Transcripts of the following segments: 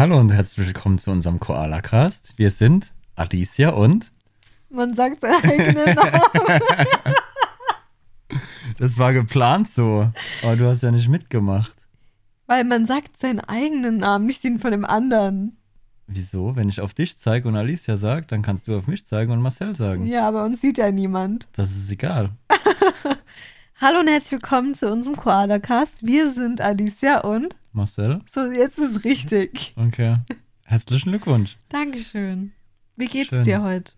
Hallo und herzlich willkommen zu unserem Koala-Cast. Wir sind Alicia und. Man sagt seinen eigenen Namen. Das war geplant so. Aber du hast ja nicht mitgemacht. Weil man sagt seinen eigenen Namen, nicht den von dem anderen. Wieso? Wenn ich auf dich zeige und Alicia sagt, dann kannst du auf mich zeigen und Marcel sagen. Ja, aber uns sieht ja niemand. Das ist egal. Hallo und herzlich willkommen zu unserem Koala-Cast. Wir sind Alicia und. Marcel? So, jetzt ist es richtig. Okay. Herzlichen Glückwunsch. Dankeschön. Wie geht's Schön. dir heute?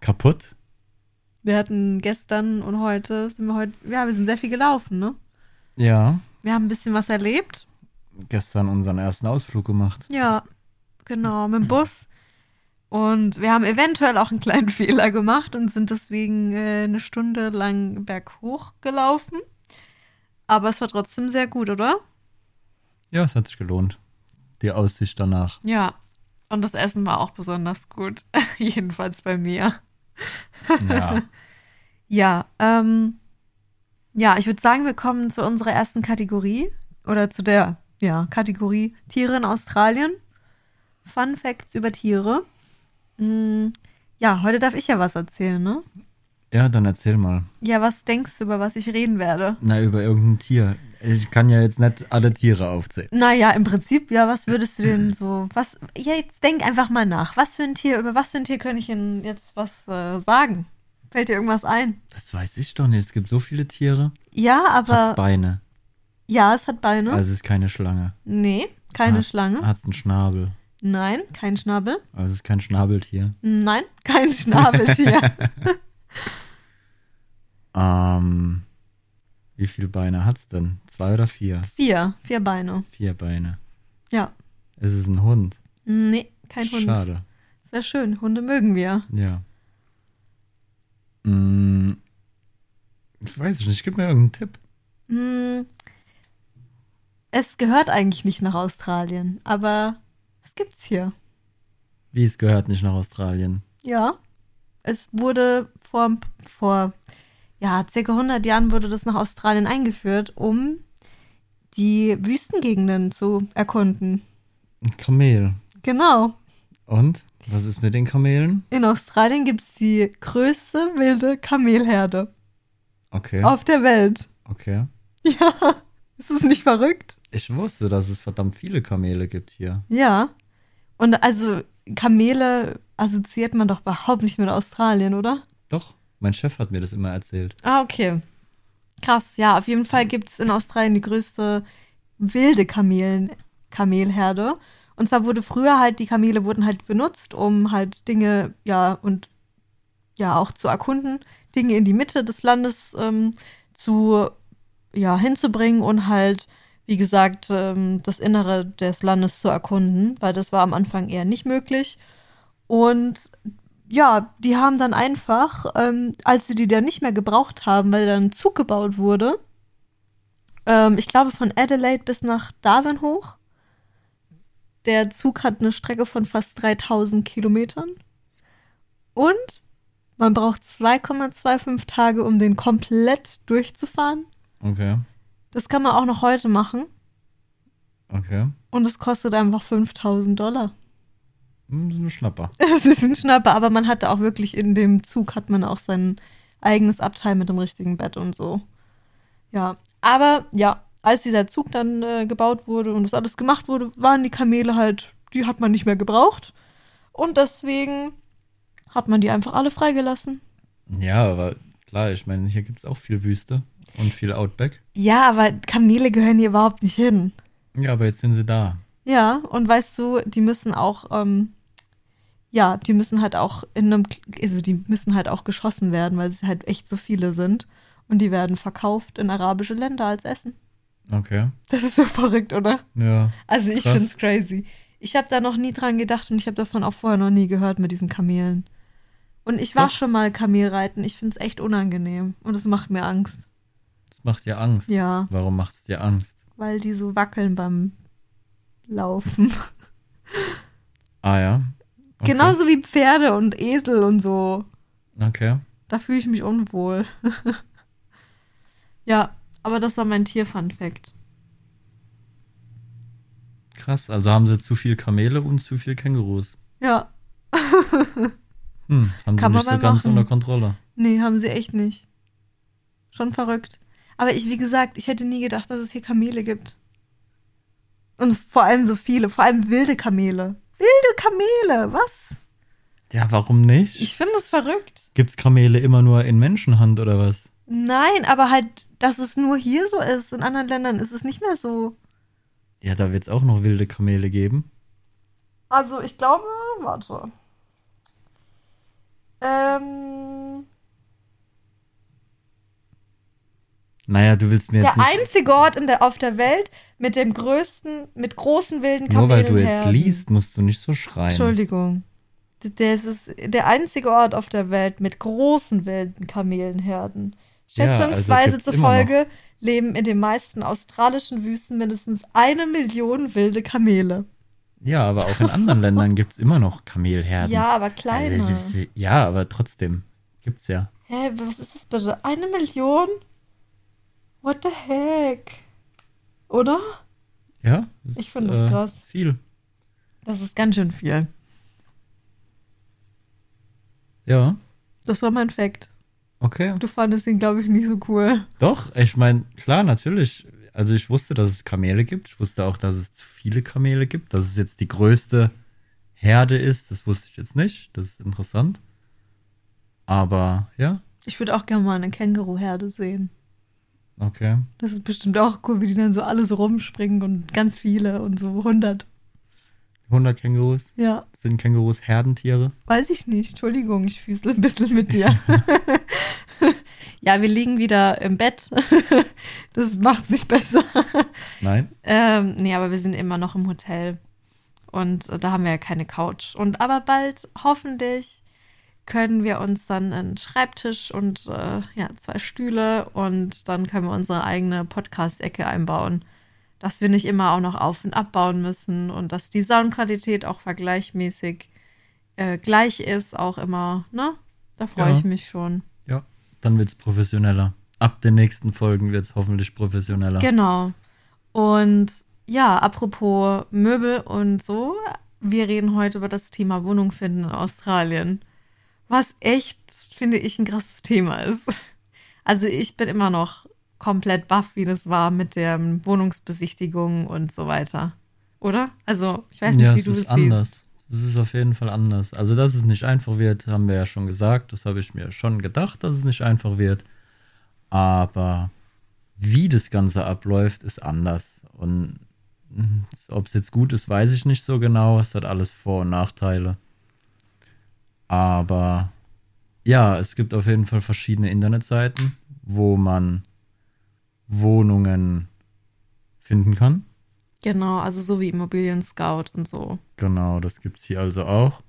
Kaputt? Wir hatten gestern und heute sind wir heute. Ja, wir sind sehr viel gelaufen, ne? Ja. Wir haben ein bisschen was erlebt. Gestern unseren ersten Ausflug gemacht. Ja, genau, mit dem Bus. Und wir haben eventuell auch einen kleinen Fehler gemacht und sind deswegen äh, eine Stunde lang berghoch gelaufen. Aber es war trotzdem sehr gut, oder? Ja, es hat sich gelohnt. Die Aussicht danach. Ja. Und das Essen war auch besonders gut. Jedenfalls bei mir. Ja. Ja, ähm, ja, ich würde sagen, wir kommen zu unserer ersten Kategorie oder zu der, ja, Kategorie Tiere in Australien. Fun Facts über Tiere. Mm, ja, heute darf ich ja was erzählen, ne? Ja, dann erzähl mal. Ja, was denkst du, über was ich reden werde? Na, über irgendein Tier. Ich kann ja jetzt nicht alle Tiere aufzählen. Naja, im Prinzip, ja, was würdest du denn so, was, ja, jetzt denk einfach mal nach. Was für ein Tier, über was für ein Tier könnte ich Ihnen jetzt was äh, sagen? Fällt dir irgendwas ein? Das weiß ich doch nicht. Es gibt so viele Tiere. Ja, aber, Hat's Beine. ja, es hat Beine. Also es ist keine Schlange. nee, keine Hat- Schlange. Hat's einen Schnabel. Nein, kein Schnabel. Also es ist kein Schnabeltier. Nein, kein Schnabeltier. Ähm, wie viele Beine hat's denn? Zwei oder vier? vier, vier Beine. Vier Beine. Ja. Es ist ein Hund. Nee, kein Hund. Schade. Das wäre schön. Hunde mögen wir. Ja. Mm, ich weiß nicht. Gib mir irgendeinen Tipp. Hm, es gehört eigentlich nicht nach Australien, aber es gibt's hier. Wie es gehört nicht nach Australien. Ja. Es wurde vor, vor ja, circa 100 Jahren wurde das nach Australien eingeführt, um die Wüstengegenden zu erkunden. Ein Kamel. Genau. Und? Was ist mit den Kamelen? In Australien gibt's die größte wilde Kamelherde Okay. auf der Welt. Okay. Ja, ist es nicht verrückt? Ich wusste, dass es verdammt viele Kamele gibt hier. Ja. Und also Kamele assoziiert man doch überhaupt nicht mit Australien, oder? Doch, mein Chef hat mir das immer erzählt. Ah, okay. Krass, ja, auf jeden Fall gibt's in Australien die größte wilde Kamelen, Kamelherde. Und zwar wurde früher halt, die Kamele wurden halt benutzt, um halt Dinge, ja, und ja, auch zu erkunden, Dinge in die Mitte des Landes ähm, zu, ja, hinzubringen und halt, wie gesagt, ähm, das Innere des Landes zu erkunden, weil das war am Anfang eher nicht möglich. Und ja, die haben dann einfach, ähm, als sie die dann nicht mehr gebraucht haben, weil dann ein Zug gebaut wurde, ähm, ich glaube von Adelaide bis nach Darwin hoch. Der Zug hat eine Strecke von fast 3000 Kilometern. Und man braucht 2,25 Tage, um den komplett durchzufahren. Okay. Das kann man auch noch heute machen. Okay. Und es kostet einfach 5000 Dollar. Hm, Das ist ein Schnapper. Es ist ein Schnapper, aber man hatte auch wirklich in dem Zug hat man auch sein eigenes Abteil mit dem richtigen Bett und so. Ja, aber ja, als dieser Zug dann äh, gebaut wurde und das alles gemacht wurde, waren die Kamele halt, die hat man nicht mehr gebraucht. Und deswegen hat man die einfach alle freigelassen. Ja, aber klar, ich meine, hier gibt es auch viel Wüste und viel Outback. Ja, aber Kamele gehören hier überhaupt nicht hin. Ja, aber jetzt sind sie da. Ja, und weißt du, die müssen auch, ähm, ja, die müssen halt auch in einem, also die müssen halt auch geschossen werden, weil es halt echt so viele sind. Und die werden verkauft in arabische Länder als Essen. Okay. Das ist so verrückt, oder? Ja. Also ich Krass. find's crazy. Ich habe da noch nie dran gedacht und ich habe davon auch vorher noch nie gehört mit diesen Kamelen. Und ich war Doch. schon mal Kamelreiten. Ich find's echt unangenehm und es macht mir Angst. Macht dir Angst. Ja, Warum macht es dir Angst? weil die so wackeln beim Laufen. Ah ja. Okay. Genauso wie Pferde und Esel und so. Okay. Da fühle ich mich unwohl. ja, aber das war mein Tier-Fun-Fact. Krass, also haben sie zu viel Kamele und zu viel Kängurus. Ja. Hm, haben Kann sie nicht so ganz machen. unter Kontrolle. Nee, haben sie echt nicht. Schon verrückt. Aber ich, wie gesagt, ich hätte nie gedacht, dass es hier Kamele gibt. Und vor allem so viele, vor allem wilde Kamele. Wilde Kamele, was? Ja, warum nicht? Ich finde es verrückt. Gibt's Kamele immer nur in Menschenhand oder was? Nein, aber halt, dass es nur hier so ist. In anderen Ländern ist es nicht mehr so. Ja, da wird's auch noch wilde Kamele geben. Also, ich glaube, warte. Ähm, Naja, du willst mir jetzt der nicht. einzige Ort in der, auf der Welt mit dem größten, mit großen wilden Nur weil du jetzt liest, musst du nicht so schreien. Entschuldigung. Das ist der einzige Ort auf der Welt mit großen wilden Kamelenherden. Ja, also Schätzungsweise gibt's immer zufolge leben in den meisten australischen Wüsten mindestens eine Million wilde Kamele. Ja, aber auch in anderen Ländern gibt's immer noch Kamelherden. Ja, aber kleiner. Also, ja, aber trotzdem gibt's ja. Hä, was ist das bitte? Eine Million? What the heck? Oder? Ja, das Ich finde ist, das krass. Viel. Das ist ganz schön viel. Ja, Das war mein Fact. okay. Du fandest ihn, glaube ich, nicht so cool. Doch, ich meine, klar, natürlich. Also ich wusste, dass es Kamele gibt. Ich wusste auch, dass es zu viele Kamele gibt. Dass es jetzt die größte Herde ist, das wusste ich jetzt nicht. Das ist interessant. Aber ja, Ich würde auch gerne mal eine Känguruherde sehen. Okay. Das ist bestimmt auch cool, wie die dann so alle so rumspringen und ganz viele und so 100. 100 Kängurus. Ja, Sind Kängurus Herdentiere? weiß ich nicht. Entschuldigung, ich füßle ein bisschen mit dir. ja, wir liegen wieder im Bett. das macht sich besser. Nein? Ähm, nee, aber wir sind immer noch im Hotel. Und äh, da haben wir ja keine Couch. Und aber bald, hoffentlich, können wir uns dann einen Schreibtisch und äh, ja, zwei Stühle und dann können wir unsere eigene Podcast-Ecke einbauen. Dass wir nicht immer auch noch auf- und abbauen müssen und dass die Soundqualität auch vergleichmäßig äh, gleich ist, auch immer, ne? Da freue Ja. ich mich schon. Ja. Dann wird's professioneller. Ab den nächsten Folgen wird's hoffentlich professioneller. Genau. Und ja, apropos Möbel und so, wir reden heute über das Thema Wohnung finden in Australien. Was echt, finde ich, ein krasses Thema ist. Also ich bin immer noch komplett baff, wie das war mit der Wohnungsbesichtigung und so weiter. Oder? Also, ich weiß nicht, ja, wie du ist es anders. siehst. Es ist auf jeden Fall anders. Also, dass es nicht einfach wird, haben wir ja schon gesagt. Das habe ich mir schon gedacht, dass es nicht einfach wird. Aber wie das Ganze abläuft, ist anders. Und ob es jetzt gut ist, weiß ich nicht so genau. Es hat alles Vor- und Nachteile. Aber ja, es gibt auf jeden Fall verschiedene Internetseiten, wo man Wohnungen finden kann. Genau, also so wie Immobilien Scout und so. Genau, das gibt's hier also auch.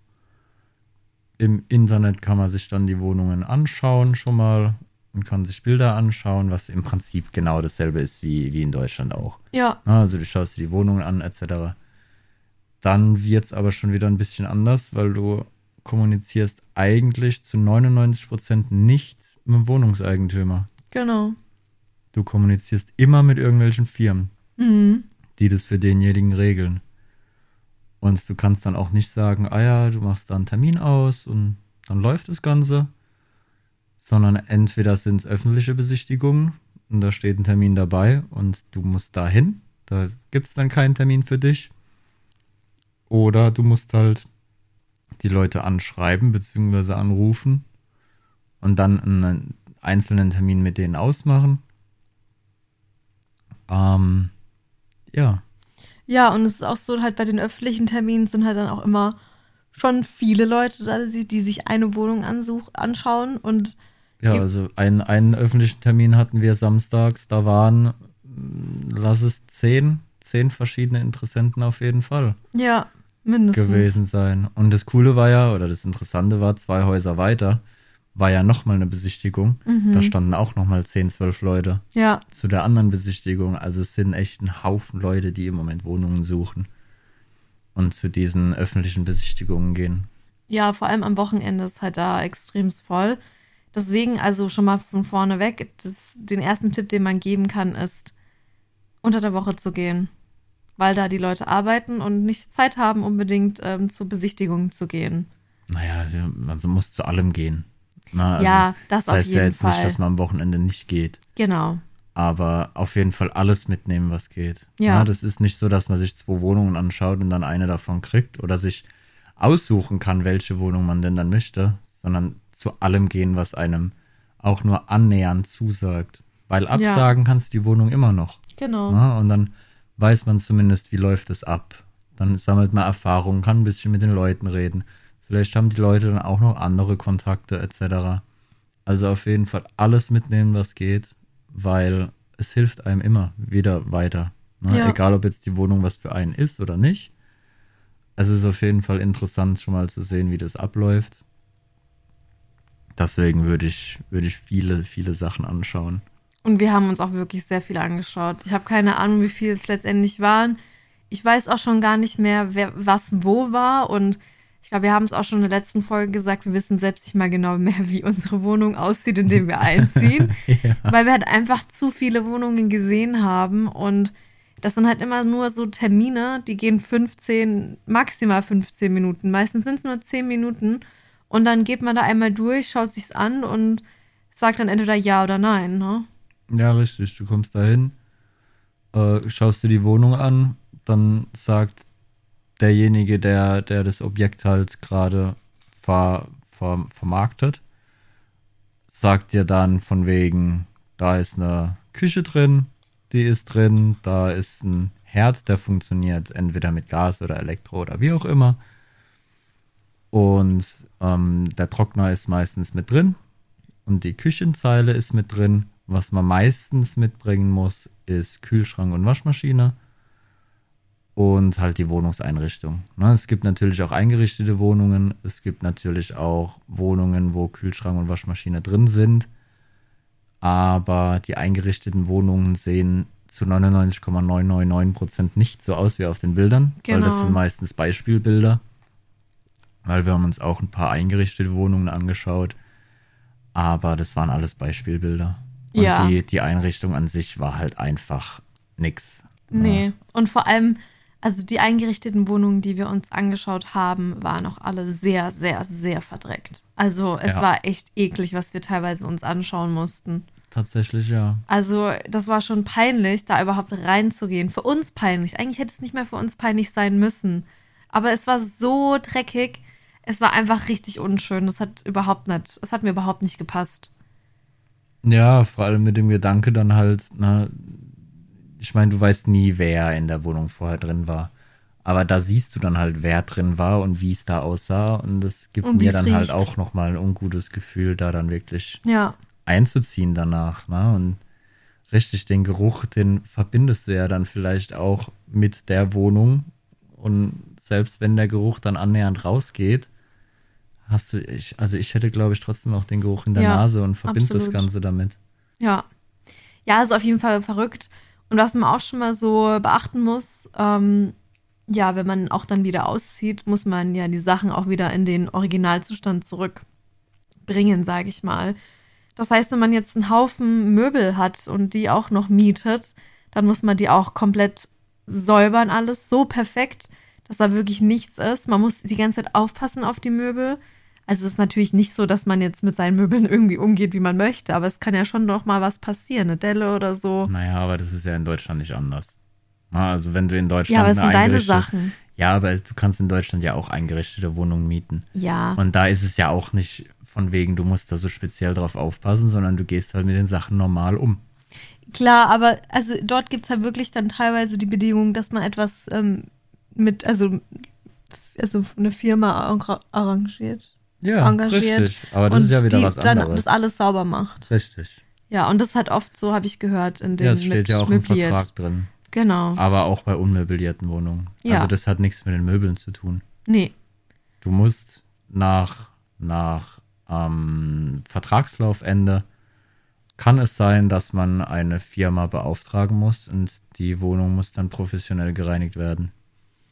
Im Internet kann man sich dann die Wohnungen anschauen schon mal und kann sich Bilder anschauen, was im Prinzip genau dasselbe ist wie, wie in Deutschland auch. Ja, Also du schaust dir die Wohnungen an etc. Dann wird's aber schon wieder ein bisschen anders, weil du kommunizierst eigentlich zu 99% nicht mit dem Wohnungseigentümer. genau. Du kommunizierst immer mit irgendwelchen Firmen. Mhm. die das für denjenigen regeln. Und du kannst dann auch nicht sagen, ah ja, du machst da einen Termin aus und dann läuft das Ganze, sondern entweder sind es öffentliche Besichtigungen und da steht ein Termin dabei und du musst dahin, da gibt es dann keinen Termin für dich. Oder du musst halt die Leute anschreiben bzw. anrufen und dann einen einzelnen Termin mit denen ausmachen. Ähm, ja, Ja, und es ist auch so, halt bei den öffentlichen Terminen sind halt dann auch immer schon viele Leute da, die, sich eine Wohnung ansuch, anschauen. Und Ja, also einen, einen öffentlichen Termin hatten wir samstags, da waren, lass es zehn, zehn verschiedene Interessenten auf jeden Fall ja, mindestens. gewesen sein. Und das Coole war ja, oder das Interessante war, zwei Häuser weiter, war ja nochmal eine Besichtigung. Mhm. Da standen auch nochmal zehn, zwölf Leute Ja, zu der anderen Besichtigung. Also es sind echt ein Haufen Leute, die im Moment Wohnungen suchen und zu diesen öffentlichen Besichtigungen gehen. ja, vor allem am Wochenende ist halt da extremst voll. Deswegen also schon mal von vorne weg, das, den ersten Tipp, den man geben kann, ist, unter der Woche zu gehen. Weil da die Leute arbeiten und nicht Zeit haben, unbedingt ähm, zu Besichtigungen zu gehen. Naja, man muss zu allem gehen. Na, also, ja, das, das auf heißt jeden ja jetzt Fall. nicht, dass man am Wochenende nicht geht. genau. aber auf jeden Fall alles mitnehmen, was geht. Ja. das ist nicht so, dass man sich zwei Wohnungen anschaut und dann eine davon kriegt oder sich aussuchen kann, welche Wohnung man denn dann möchte, sondern zu allem gehen, was einem auch nur annähernd zusagt. Weil absagen kannst du die Wohnung immer noch. Genau. Ne? Und dann weiß man zumindest, wie läuft es ab. Dann sammelt man Erfahrungen, kann ein bisschen mit den Leuten reden. Vielleicht haben die Leute dann auch noch andere Kontakte etc. Also auf jeden Fall alles mitnehmen, was geht, weil es hilft einem immer wieder weiter. Ne? Ja. Egal, ob jetzt die Wohnung was für einen ist oder nicht. Es ist auf jeden Fall interessant, schon mal zu sehen, wie das abläuft. Deswegen würde ich, würde ich viele, viele Sachen anschauen. Und wir haben uns auch wirklich sehr viel angeschaut. Ich habe keine Ahnung, wie viel es letztendlich waren. Ich weiß auch schon gar nicht mehr, wer was wo war. Und ich glaube, wir haben es auch schon in der letzten Folge gesagt, wir wissen selbst nicht mal genau mehr, wie unsere Wohnung aussieht, in der wir einziehen. ja. weil wir halt einfach zu viele Wohnungen gesehen haben und das sind halt immer nur so Termine, die gehen 15, maximal 15 Minuten. Meistens sind es nur 10 Minuten und dann geht man da einmal durch, schaut sich's an und sagt dann entweder ja oder nein, ne? Ja, richtig. Du kommst dahin, äh, schaust dir die Wohnung an, dann sagt derjenige, der, der das Objekt halt gerade ver, ver, vermarktet, sagt dir dann von wegen, da ist eine Küche drin, die ist drin, da ist ein Herd, der funktioniert entweder mit Gas oder Elektro oder wie auch immer. Und ähm, der Trockner ist meistens mit drin und die Küchenzeile ist mit drin. Was man meistens mitbringen muss, ist Kühlschrank und Waschmaschine und halt die Wohnungseinrichtung. Ne, es gibt natürlich auch eingerichtete Wohnungen. Es gibt natürlich auch Wohnungen, wo Kühlschrank und Waschmaschine drin sind. Aber die eingerichteten Wohnungen sehen zu 99,999% nicht so aus wie auf den Bildern, weil das Genau. sind meistens Beispielbilder. Weil wir haben uns auch ein paar eingerichtete Wohnungen angeschaut, aber das waren alles Beispielbilder. Und Ja. die, die Einrichtung an sich war halt einfach nix. Nee. Und vor allem, also die eingerichteten Wohnungen, die wir uns angeschaut haben, waren auch alle sehr, sehr, sehr verdreckt. Also es Ja. war echt eklig, was wir teilweise uns anschauen mussten. Tatsächlich, ja. Also, das war schon peinlich, da überhaupt reinzugehen. Für uns peinlich. Eigentlich hätte es nicht mehr für uns peinlich sein müssen. Aber es war so dreckig. Es war einfach richtig unschön. Das hat überhaupt nicht, es hat mir überhaupt nicht gepasst. Ja, vor allem mit dem Gedanke dann halt, na, ich meine, du weißt nie, wer in der Wohnung vorher drin war. Aber da siehst du dann halt, wer drin war und wie es da aussah. Und das gibt Und mir dann halt riecht. auch nochmal ein ungutes Gefühl, da dann wirklich Ja. einzuziehen danach. Ne? Und richtig den Geruch, den verbindest du ja dann vielleicht auch mit der Wohnung. Und selbst wenn der Geruch dann annähernd rausgeht, hast du, ich, also ich hätte, glaube ich, trotzdem auch den Geruch in der Ja, Nase und verbinde das. Ganze damit. Ja. Ja, ist auf jeden Fall verrückt. Und was man auch schon mal so beachten muss, ähm, ja, wenn man auch dann wieder auszieht, muss man ja die Sachen auch wieder in den Originalzustand zurückbringen, sage ich mal. Das heißt, wenn man jetzt einen Haufen Möbel hat und die auch noch mietet, dann muss man die auch komplett säubern, alles so perfekt, dass da wirklich nichts ist. Man muss die ganze Zeit aufpassen auf die Möbel. Also es ist natürlich nicht so, dass man jetzt mit seinen Möbeln irgendwie umgeht, wie man möchte, aber es kann ja schon noch mal was passieren, eine Delle oder so. Naja, aber das ist ja in Deutschland nicht anders. Also wenn du in Deutschland Ja, aber es sind deine Sachen. Ja, aber du kannst in Deutschland ja auch eingerichtete Wohnungen mieten. Ja. Und da ist es ja auch nicht von wegen, du musst da so speziell drauf aufpassen, sondern du gehst halt mit den Sachen normal um. Klar, aber also dort gibt es halt wirklich dann teilweise die Bedingung, dass man etwas ähm, mit, also, also eine Firma arra- arrangiert. Ja, Engagiert. richtig. Aber das und ist ja wieder die was dann anderes. das alles sauber macht. richtig. Ja, und das halt oft so, habe ich gehört, in den Ja, es steht ja auch im möbliert. Vertrag drin. Genau. Aber auch bei unmöblierten Wohnungen. Ja. Also das hat nichts mit den Möbeln zu tun. Nee. Du musst nach, nach ähm, Vertragslaufende kann es sein, dass man eine Firma beauftragen muss und die Wohnung muss dann professionell gereinigt werden.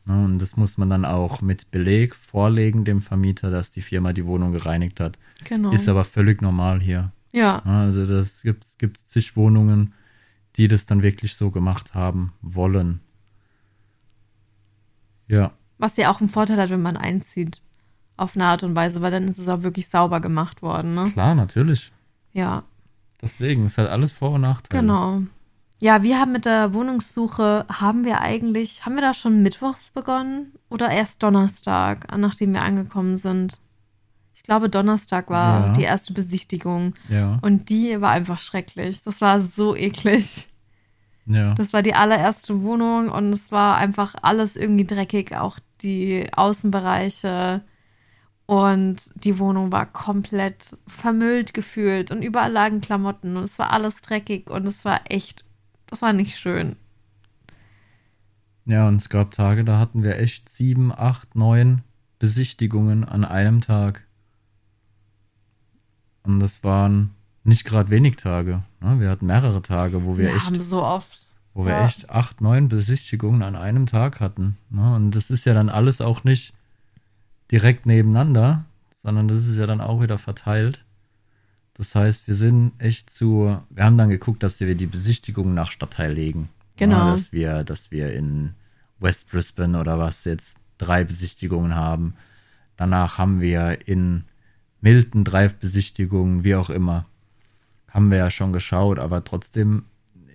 Ne, Und das muss man dann auch mit Beleg vorlegen dem Vermieter, dass die Firma die Wohnung gereinigt hat. Genau. Ist aber völlig normal hier. ja. Ne, Also das gibt gibt zig Wohnungen, die das dann wirklich so gemacht haben wollen. Ja. Was ja auch einen Vorteil hat, wenn man einzieht. Auf eine Art und Weise, weil dann ist es auch wirklich sauber gemacht worden, ne? Klar, natürlich. Ja, Deswegen, es hat alles Vor- und Nachteile. genau. Ja, wir haben mit der Wohnungssuche, haben wir eigentlich, haben wir da schon mittwochs begonnen oder erst Donnerstag, nachdem wir angekommen sind? Ich glaube, Donnerstag war Ja. die erste Besichtigung Ja. und die war einfach schrecklich. Das war so eklig. Ja. Das war die allererste Wohnung und es war einfach alles irgendwie dreckig, auch die Außenbereiche. Und die Wohnung war komplett vermüllt gefühlt und überall lagen Klamotten und es war alles dreckig und es war echt, das war nicht schön. Ja, und es gab Tage, da hatten wir echt sieben, acht, neun Besichtigungen an einem Tag. Und das waren nicht gerade wenig Tage. Ne? Wir hatten mehrere Tage, wo wir, haben echt, so oft. wo wir ja. echt acht, neun Besichtigungen an einem Tag hatten. Ne? Und das ist ja dann alles auch nicht direkt nebeneinander, sondern das ist ja dann auch wieder verteilt. Das heißt, wir sind echt zu, wir haben dann geguckt, dass wir die Besichtigungen nach Stadtteil legen. Genau. Ja, dass wir, dass wir in West Brisbane oder was jetzt drei Besichtigungen haben. Danach haben wir in Milton drei Besichtigungen, wie auch immer. Haben wir ja schon geschaut, aber trotzdem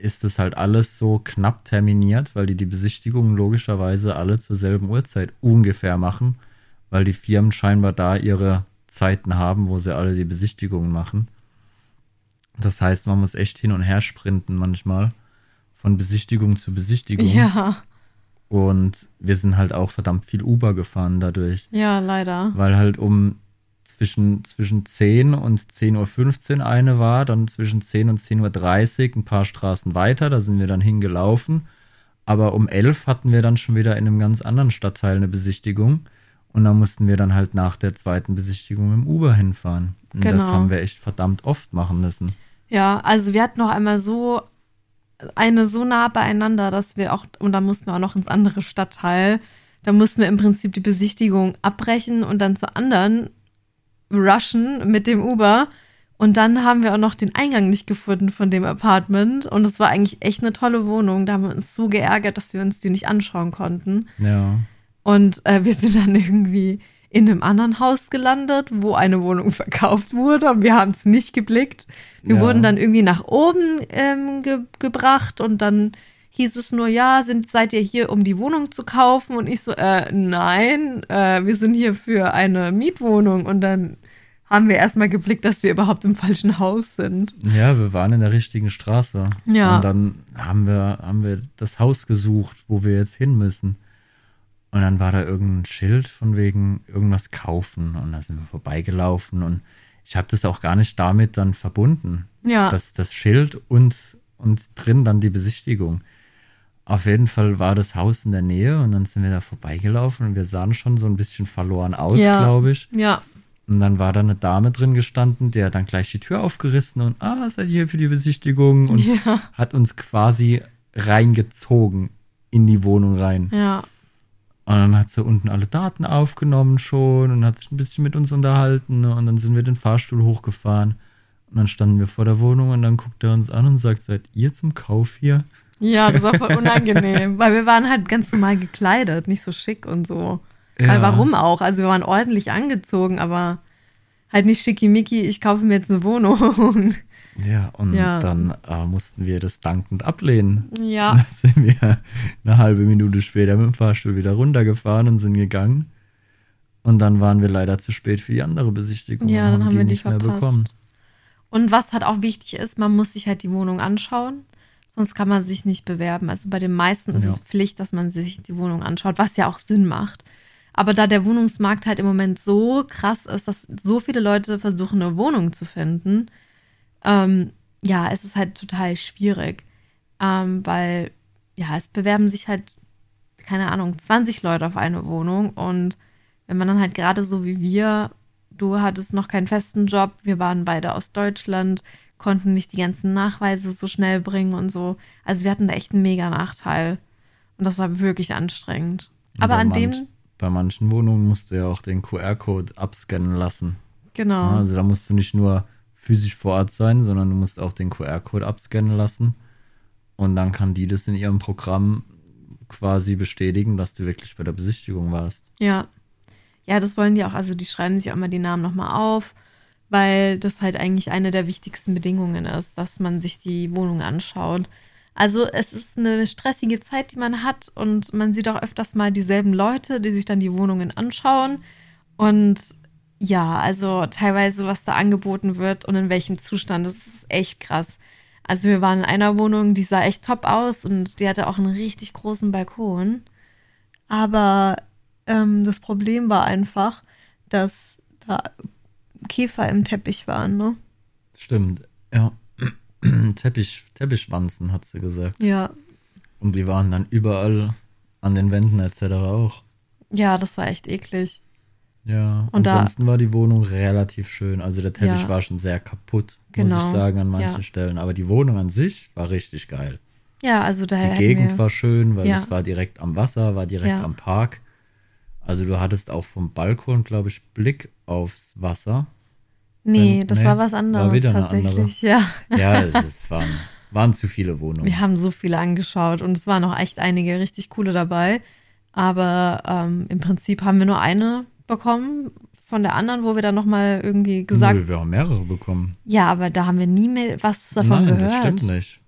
ist es halt alles so knapp terminiert, weil die die Besichtigungen logischerweise alle zur selben Uhrzeit ungefähr machen, weil die Firmen scheinbar da ihre Zeiten haben, wo sie alle die Besichtigungen machen. Das heißt, man muss echt hin und her sprinten manchmal von Besichtigung zu Besichtigung. Ja, Und wir sind halt auch verdammt viel Uber gefahren dadurch, ja, leider. weil halt um zwischen, zwischen 10 und 10.15 Uhr eine war, dann zwischen 10 und 10.30 Uhr ein paar Straßen weiter, da sind wir dann hingelaufen. Aber um 11 hatten wir dann schon wieder in einem ganz anderen Stadtteil eine Besichtigung. Und da mussten wir dann halt nach der zweiten Besichtigung mit dem Uber hinfahren. Und das Genau. haben wir echt verdammt oft machen müssen. Ja, also wir hatten noch einmal so eine so nah beieinander, dass wir auch, und dann mussten wir auch noch ins andere Stadtteil. Da mussten wir im Prinzip die Besichtigung abbrechen und dann zur anderen rushen mit dem Uber. Und dann haben wir auch noch den Eingang nicht gefunden von dem Apartment. Und es war eigentlich echt eine tolle Wohnung. Da haben wir uns so geärgert, dass wir uns die nicht anschauen konnten. Ja. Und äh, wir sind dann irgendwie in einem anderen Haus gelandet, wo eine Wohnung verkauft wurde. Und wir haben es nicht geblickt. Wir Ja. wurden dann irgendwie nach oben ähm, ge gebracht und dann hieß es nur, ja, sind, seid ihr hier, um die Wohnung zu kaufen? Und ich so, äh, nein, äh, wir sind hier für eine Mietwohnung. Und dann haben wir erstmal geblickt, dass wir überhaupt im falschen Haus sind. Ja, wir waren in der richtigen Straße. Ja. Und dann haben wir, haben wir das Haus gesucht, wo wir jetzt hin müssen. Und dann war da irgendein Schild von wegen irgendwas kaufen. Und da sind wir vorbeigelaufen. Und ich habe das auch gar nicht damit dann verbunden. Ja. Das, das Schild und, und drin dann die Besichtigung. Auf jeden Fall war das Haus in der Nähe und dann sind wir da vorbeigelaufen und wir sahen schon so ein bisschen verloren aus, Ja. glaube ich. ja. Und dann war da eine Dame drin gestanden, der hat dann gleich die Tür aufgerissen und, ah, seid ihr hier für die Besichtigung? Und Ja. hat uns quasi reingezogen in die Wohnung rein. Ja. Und dann hat sie unten alle Daten aufgenommen schon und hat sich ein bisschen mit uns unterhalten. ne? Und dann sind wir den Fahrstuhl hochgefahren. Und dann standen wir vor der Wohnung und dann guckt er uns an und sagt, seid ihr zum Kauf hier? Ja, das war voll unangenehm, weil wir waren halt ganz normal gekleidet, nicht so schick und so. Weil Ja. warum auch? Also wir waren ordentlich angezogen, aber halt nicht schickimicki, ich kaufe mir jetzt eine Wohnung. Ja, und Ja. dann äh, mussten wir das dankend ablehnen. Ja, Dann sind wir eine halbe Minute später mit dem Fahrstuhl wieder runtergefahren und sind gegangen. Und dann waren wir leider zu spät für die andere Besichtigung. ja, dann haben wir die nicht mehr verpasst. bekommen. Und was halt auch wichtig ist, man muss sich halt die Wohnung anschauen, sonst kann man sich nicht bewerben. Also bei den meisten ist Ja. es Pflicht, dass man sich die Wohnung anschaut, was ja auch Sinn macht. Aber da der Wohnungsmarkt halt im Moment so krass ist, dass so viele Leute versuchen, eine Wohnung zu finden, ähm, ja, es ist halt total schwierig. Ähm, weil, ja, es bewerben sich halt, keine Ahnung, 20 Leute auf eine Wohnung und wenn man dann halt gerade so wie wir, du hattest noch keinen festen Job, wir waren beide aus Deutschland, konnten nicht die ganzen Nachweise so schnell bringen und so. Also wir hatten da echt einen mega Nachteil. Und das war wirklich anstrengend. Und Aber an manch- dem, Bei manchen Wohnungen musst du ja auch den QR-Code abscannen lassen. genau. Ja, Also da musst du nicht nur physisch vor Ort sein, sondern du musst auch den QR-Code abscannen lassen. Und dann kann die das in ihrem Programm quasi bestätigen, dass du wirklich bei der Besichtigung warst. Ja. Ja, das wollen die auch. Also die schreiben sich auch immer die Namen nochmal auf, weil das halt eigentlich eine der wichtigsten Bedingungen ist, dass man sich die Wohnung anschaut. Also es ist eine stressige Zeit, die man hat und man sieht auch öfters mal dieselben Leute, die sich dann die Wohnungen anschauen. Und ja, also teilweise, was da angeboten wird und in welchem Zustand, das ist echt krass. Also wir waren in einer Wohnung, die sah echt top aus und die hatte auch einen richtig großen Balkon. Aber ähm, das Problem war einfach, dass da Käfer im Teppich waren, ne? Stimmt, ja. Teppich, Teppichwanzen, hat sie gesagt. Ja. Und die waren dann überall an den Wänden etc. auch. Ja, das war echt eklig. Ja, Und da- ansonsten war die Wohnung relativ schön. Also der Teppich Ja. war schon sehr kaputt, muss Genau, ich sagen, an manchen ja. Stellen. Aber die Wohnung an sich war richtig geil. Ja, also daher Die Gegend war schön, weil Ja. es war direkt am Wasser, war direkt am Park. Also du hattest auch vom Balkon, glaube ich, Blick aufs Wasser. Nee, Dann- das nee, war was war anderes wieder eine tatsächlich. Ja. Ja, es es waren, waren zu viele Wohnungen. Wir haben so viele angeschaut und es waren auch echt einige richtig coole dabei. Aber ähm, im Prinzip haben wir nur eine bekommen von der anderen, wo wir dann nochmal irgendwie gesagt Nö, wir haben mehrere bekommen. Ja, aber da haben wir nie mehr was davon Nein, gehört. das stimmt nicht.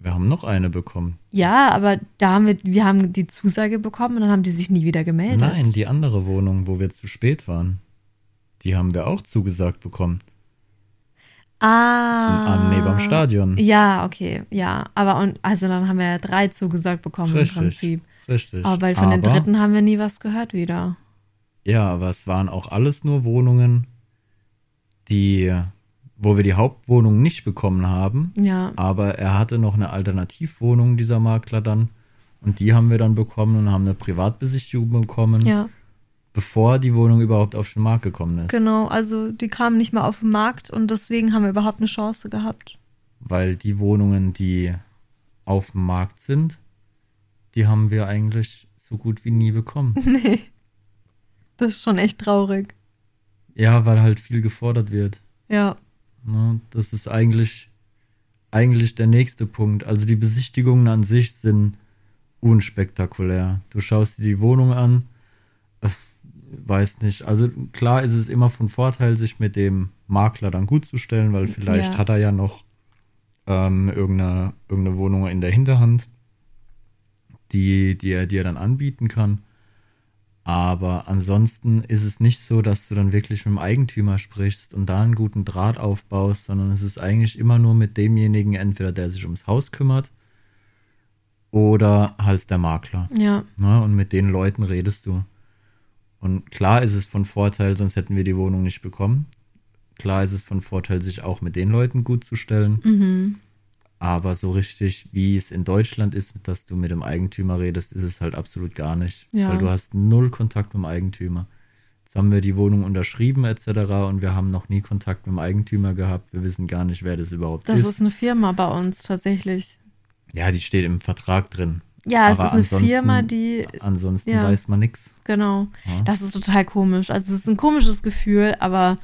Wir haben noch eine bekommen. Ja, aber da haben wir, wir haben die Zusage bekommen und dann haben die sich nie wieder gemeldet. Nein, die andere Wohnung, wo wir zu spät waren, die haben wir auch zugesagt bekommen. ah. An, neben am Stadion. Ja, okay, ja. Aber und also dann haben wir ja drei zugesagt bekommen Richtig. im Prinzip. Richtig. Aber weil von den Aber- dritten haben wir nie was gehört wieder. Ja, aber es waren auch alles nur Wohnungen, die, wo wir die Hauptwohnung nicht bekommen haben. Ja. Aber er hatte noch eine Alternativwohnung, dieser Makler dann. Und die haben wir dann bekommen und haben eine Privatbesichtigung bekommen, Ja, bevor die Wohnung überhaupt auf den Markt gekommen ist. genau. Also die kamen nicht mehr auf den Markt und deswegen haben wir überhaupt eine Chance gehabt. Weil die Wohnungen, die auf dem Markt sind, die haben wir eigentlich so gut wie nie bekommen. nee. Das ist schon echt traurig. ja, weil halt viel gefordert wird. Ja. Ne? Das ist eigentlich, eigentlich der nächste Punkt. Also die Besichtigungen an sich sind unspektakulär. Du schaust dir die Wohnung an, äh, weiß nicht. Also klar ist es immer von Vorteil, sich mit dem Makler dann gut zu stellen, weil vielleicht Ja. hat er ja noch ähm, irgendeine, irgendeine Wohnung in der Hinterhand, die, die er dir dann anbieten kann. Aber ansonsten ist es nicht so, dass du dann wirklich mit dem Eigentümer sprichst und da einen guten Draht aufbaust, sondern es ist eigentlich immer nur mit demjenigen, entweder der sich ums Haus kümmert oder halt der Makler. Ja. Ne? Und mit den Leuten redest du. Und klar ist es von Vorteil, sonst hätten wir die Wohnung nicht bekommen. Klar ist es von Vorteil, sich auch mit den Leuten gut zu stellen. Mhm. Aber so richtig, wie es in Deutschland ist, dass du mit dem Eigentümer redest, ist es halt absolut gar nicht. Ja. Weil du hast null Kontakt mit dem Eigentümer. Jetzt haben wir die Wohnung unterschrieben etc. und wir haben noch nie Kontakt mit dem Eigentümer gehabt. Wir wissen gar nicht, wer das überhaupt Das ist. ist eine Firma bei uns tatsächlich. ja, die steht im Vertrag drin. Ja, es Aber ist eine Firma, die, Ansonsten Ja. weiß man nichts. genau. Ja. Das ist total komisch. Also es ist ein komisches Gefühl, aber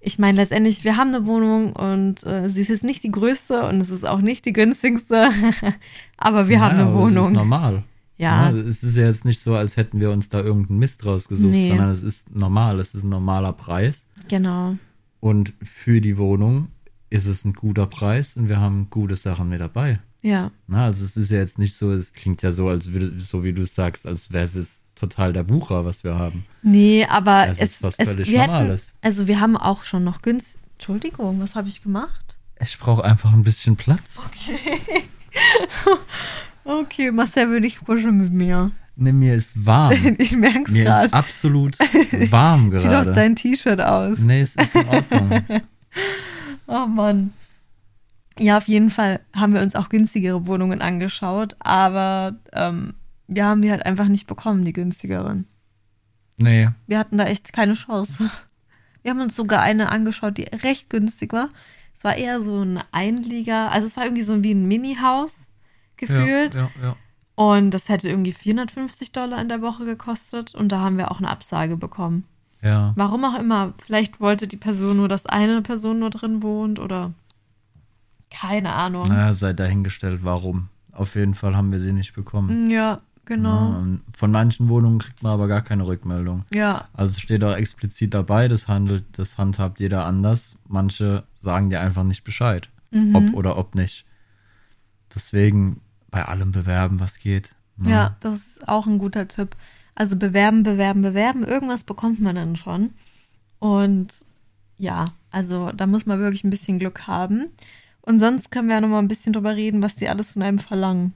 ich meine letztendlich, wir haben eine Wohnung und äh, sie ist jetzt nicht die größte und es ist auch nicht die günstigste, aber wir haben Naja, eine aber Es ist Wohnung. normal. Ja, Ja, es ist ja jetzt nicht so, als hätten wir uns da irgendeinen Mist rausgesucht, Nee. sondern es ist normal. Es ist ein normaler Preis. genau. Und für die Wohnung ist es ein guter Preis und wir haben gute Sachen mit dabei. Ja, Na, also es ist ja jetzt nicht so, es klingt ja so, als würde, so wie du sagst, als wäre es jetzt total der Bucher, was wir haben. nee, aber Das es, ist was es völlig wir hätten, Normales. also wir haben auch schon noch günstig. Entschuldigung, was habe ich gemacht? Ich brauche einfach ein bisschen Platz. Okay, Marcel will nicht kuscheln mit mir. Ne, mir ist warm. Ich merke es mir ist gerade. absolut warm Zieh doch gerade. dein T-Shirt aus. Nee, es ist in Ordnung. Oh Mann. Ja, auf jeden Fall haben wir uns auch günstigere Wohnungen angeschaut, aber ähm, wir haben die halt einfach nicht bekommen, die günstigeren. Nee. Wir hatten da echt keine Chance. Wir haben uns sogar eine angeschaut, die recht günstig war. Es war eher so ein Einlieger, also es war irgendwie so wie ein Mini-Haus gefühlt. Ja, ja, ja. Und das hätte irgendwie 450 Dollar in der Woche gekostet und da haben wir auch eine Absage bekommen. ja. Warum auch immer. Vielleicht wollte die Person nur, dass eine Person nur drin wohnt oder keine Ahnung. Naja, sei dahingestellt, warum. Auf jeden Fall haben wir sie nicht bekommen. Ja, genau. Und von manchen Wohnungen kriegt man aber gar keine Rückmeldung. Ja, Also es steht auch explizit dabei, das handelt, das handhabt jeder anders. Manche sagen dir einfach nicht Bescheid, Mhm. ob oder ob nicht. Deswegen bei allem bewerben, was geht. ne? ja, das ist auch ein guter Tipp. Also bewerben, bewerben, bewerben. Irgendwas bekommt man dann schon. Und ja, also da muss man wirklich ein bisschen Glück haben. Und sonst können wir ja noch mal ein bisschen drüber reden, was die alles von einem verlangen,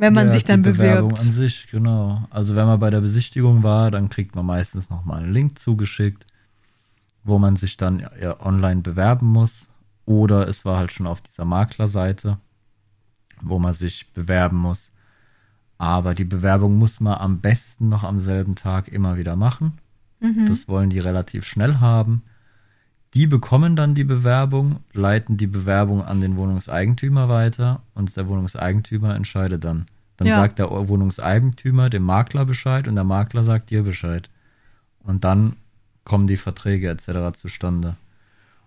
wenn man Ja, sich dann die Bewerbung bewirbt. an sich, genau. Also wenn man bei der Besichtigung war, dann kriegt man meistens nochmal einen Link zugeschickt, wo man sich dann ja, online bewerben muss. Oder es war halt schon auf dieser Maklerseite, wo man sich bewerben muss. Aber die Bewerbung muss man am besten noch am selben Tag immer wieder machen. Mhm. Das wollen die relativ schnell haben. Die bekommen dann die Bewerbung, leiten die Bewerbung an den Wohnungseigentümer weiter und der Wohnungseigentümer entscheidet dann. Dann Ja. sagt der Wohnungseigentümer dem Makler Bescheid und der Makler sagt dir Bescheid. Und dann kommen die Verträge etc. zustande.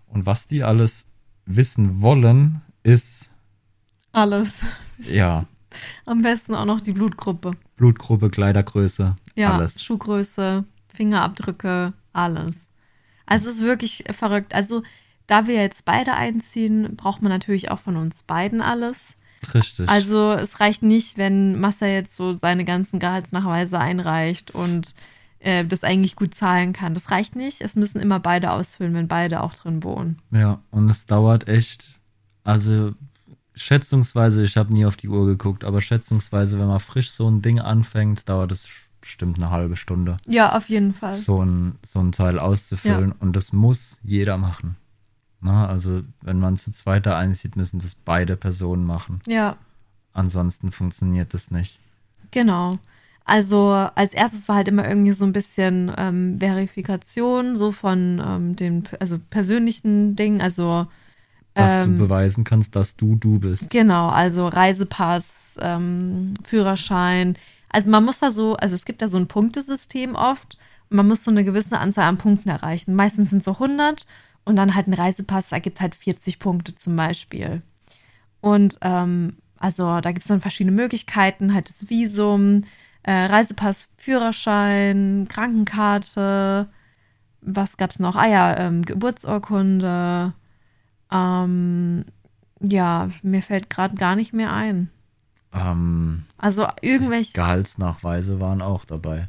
Und was die alles wissen wollen, ist, Alles. ja, Am besten auch noch die Blutgruppe. Blutgruppe, Kleidergröße, Ja, alles. Schuhgröße, Fingerabdrücke, alles. Also es ist wirklich verrückt. Also da wir jetzt beide einziehen, braucht man natürlich auch von uns beiden alles. Richtig. Also es reicht nicht, wenn Massa jetzt so seine ganzen Gehaltsnachweise einreicht und äh, das eigentlich gut zahlen kann. Das reicht nicht. Es müssen immer beide ausfüllen, wenn beide auch drin wohnen. Ja, und es dauert echt, also schätzungsweise, ich habe nie auf die Uhr geguckt, aber schätzungsweise, wenn man frisch so ein Ding anfängt, dauert es bestimmt eine halbe Stunde, Ja, auf jeden Fall. so ein, so ein Teil auszufüllen. Und das muss jeder machen. Na, also, wenn man zu zweit da einzieht, müssen das beide Personen machen. Ja, Ansonsten funktioniert das nicht. Genau. Also als erstes war halt immer irgendwie so ein bisschen ähm, Verifikation, so von ähm, den also persönlichen Dingen. Also Dass ähm, du beweisen kannst, dass du du bist. genau, also Reisepass, ähm, Führerschein. Also man muss da so, also es gibt da so ein Punktesystem oft man muss so eine gewisse Anzahl an Punkten erreichen. Meistens sind es so 100 und dann halt ein Reisepass ergibt halt 40 Punkte zum Beispiel. Und ähm, also da gibt es dann verschiedene Möglichkeiten, halt das Visum, äh, Reisepass, Führerschein, Krankenkarte, was gab's noch? Ah ja, ähm, Geburtsurkunde. Ähm, ja, mir fällt gerade gar nicht mehr ein. Ähm, Also irgendwelche. Gehaltsnachweise waren auch dabei.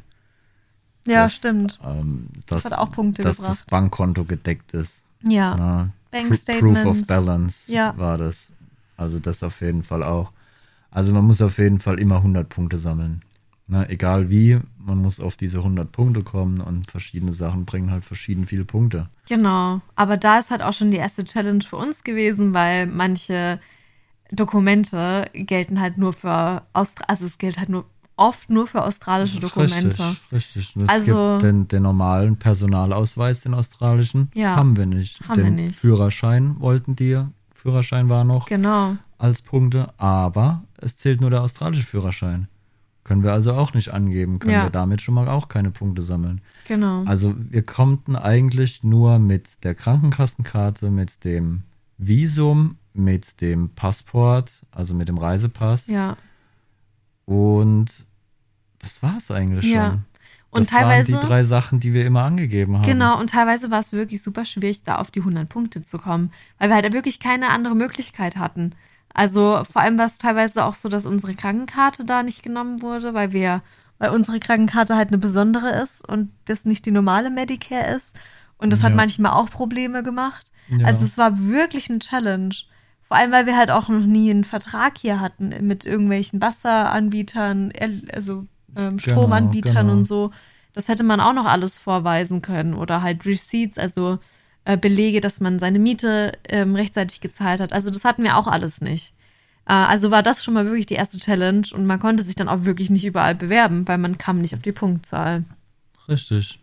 Ja, dass, stimmt. Ähm, Das dass, hat auch Punkte dass gebracht. das Bankkonto gedeckt ist. Ja, Na, Bank Pro- Proof of Balance Ja. war das. Also das auf jeden Fall auch. Also man muss auf jeden Fall immer 100 Punkte sammeln. Na, egal wie, man muss auf diese 100 Punkte kommen und verschiedene Sachen bringen halt verschieden viele Punkte. Genau. Aber da ist halt auch schon die erste Challenge für uns gewesen, weil manche Dokumente gelten halt nur für Austra also es gilt halt nur oft nur für australische Dokumente. Richtig, richtig. Und es Also- gibt den, den normalen Personalausweis, den australischen, Ja, haben wir nicht. haben wir den nicht. Führerschein wollten die, Führerschein war noch Genau. als Punkte, aber es zählt nur der australische Führerschein. Können wir also auch nicht angeben, können Ja. wir damit schon mal auch keine Punkte sammeln. Genau. Also wir konnten eigentlich nur mit der Krankenkassenkarte, mit dem Visum, mit dem Passport, also mit dem Reisepass ja. und das war es eigentlich Ja. schon. Und das teilweise waren die drei Sachen, die wir immer angegeben haben. Genau, und teilweise war es wirklich super schwierig, da auf die 100 Punkte zu kommen, weil wir halt wirklich keine andere Möglichkeit hatten. Also vor allem war es teilweise auch so, dass unsere Krankenkarte da nicht genommen wurde, weil wir, weil unsere Krankenkarte halt eine besondere ist und das nicht die normale Medicare ist. Und das hat Ja. manchmal auch Probleme gemacht. Ja. Also es war wirklich eine Challenge. Vor allem, weil wir halt auch noch nie einen Vertrag hier hatten mit irgendwelchen Wasseranbietern, also ähm, Stromanbietern genau. und so. Das hätte man auch noch alles vorweisen können. Oder halt Receipts, also äh, Belege, dass man seine Miete ähm, rechtzeitig gezahlt hat. Also das hatten wir auch alles nicht. Äh, also war das schon mal wirklich die erste Challenge und man konnte sich dann auch wirklich nicht überall bewerben, weil man kam nicht auf die Punktzahl. Richtig.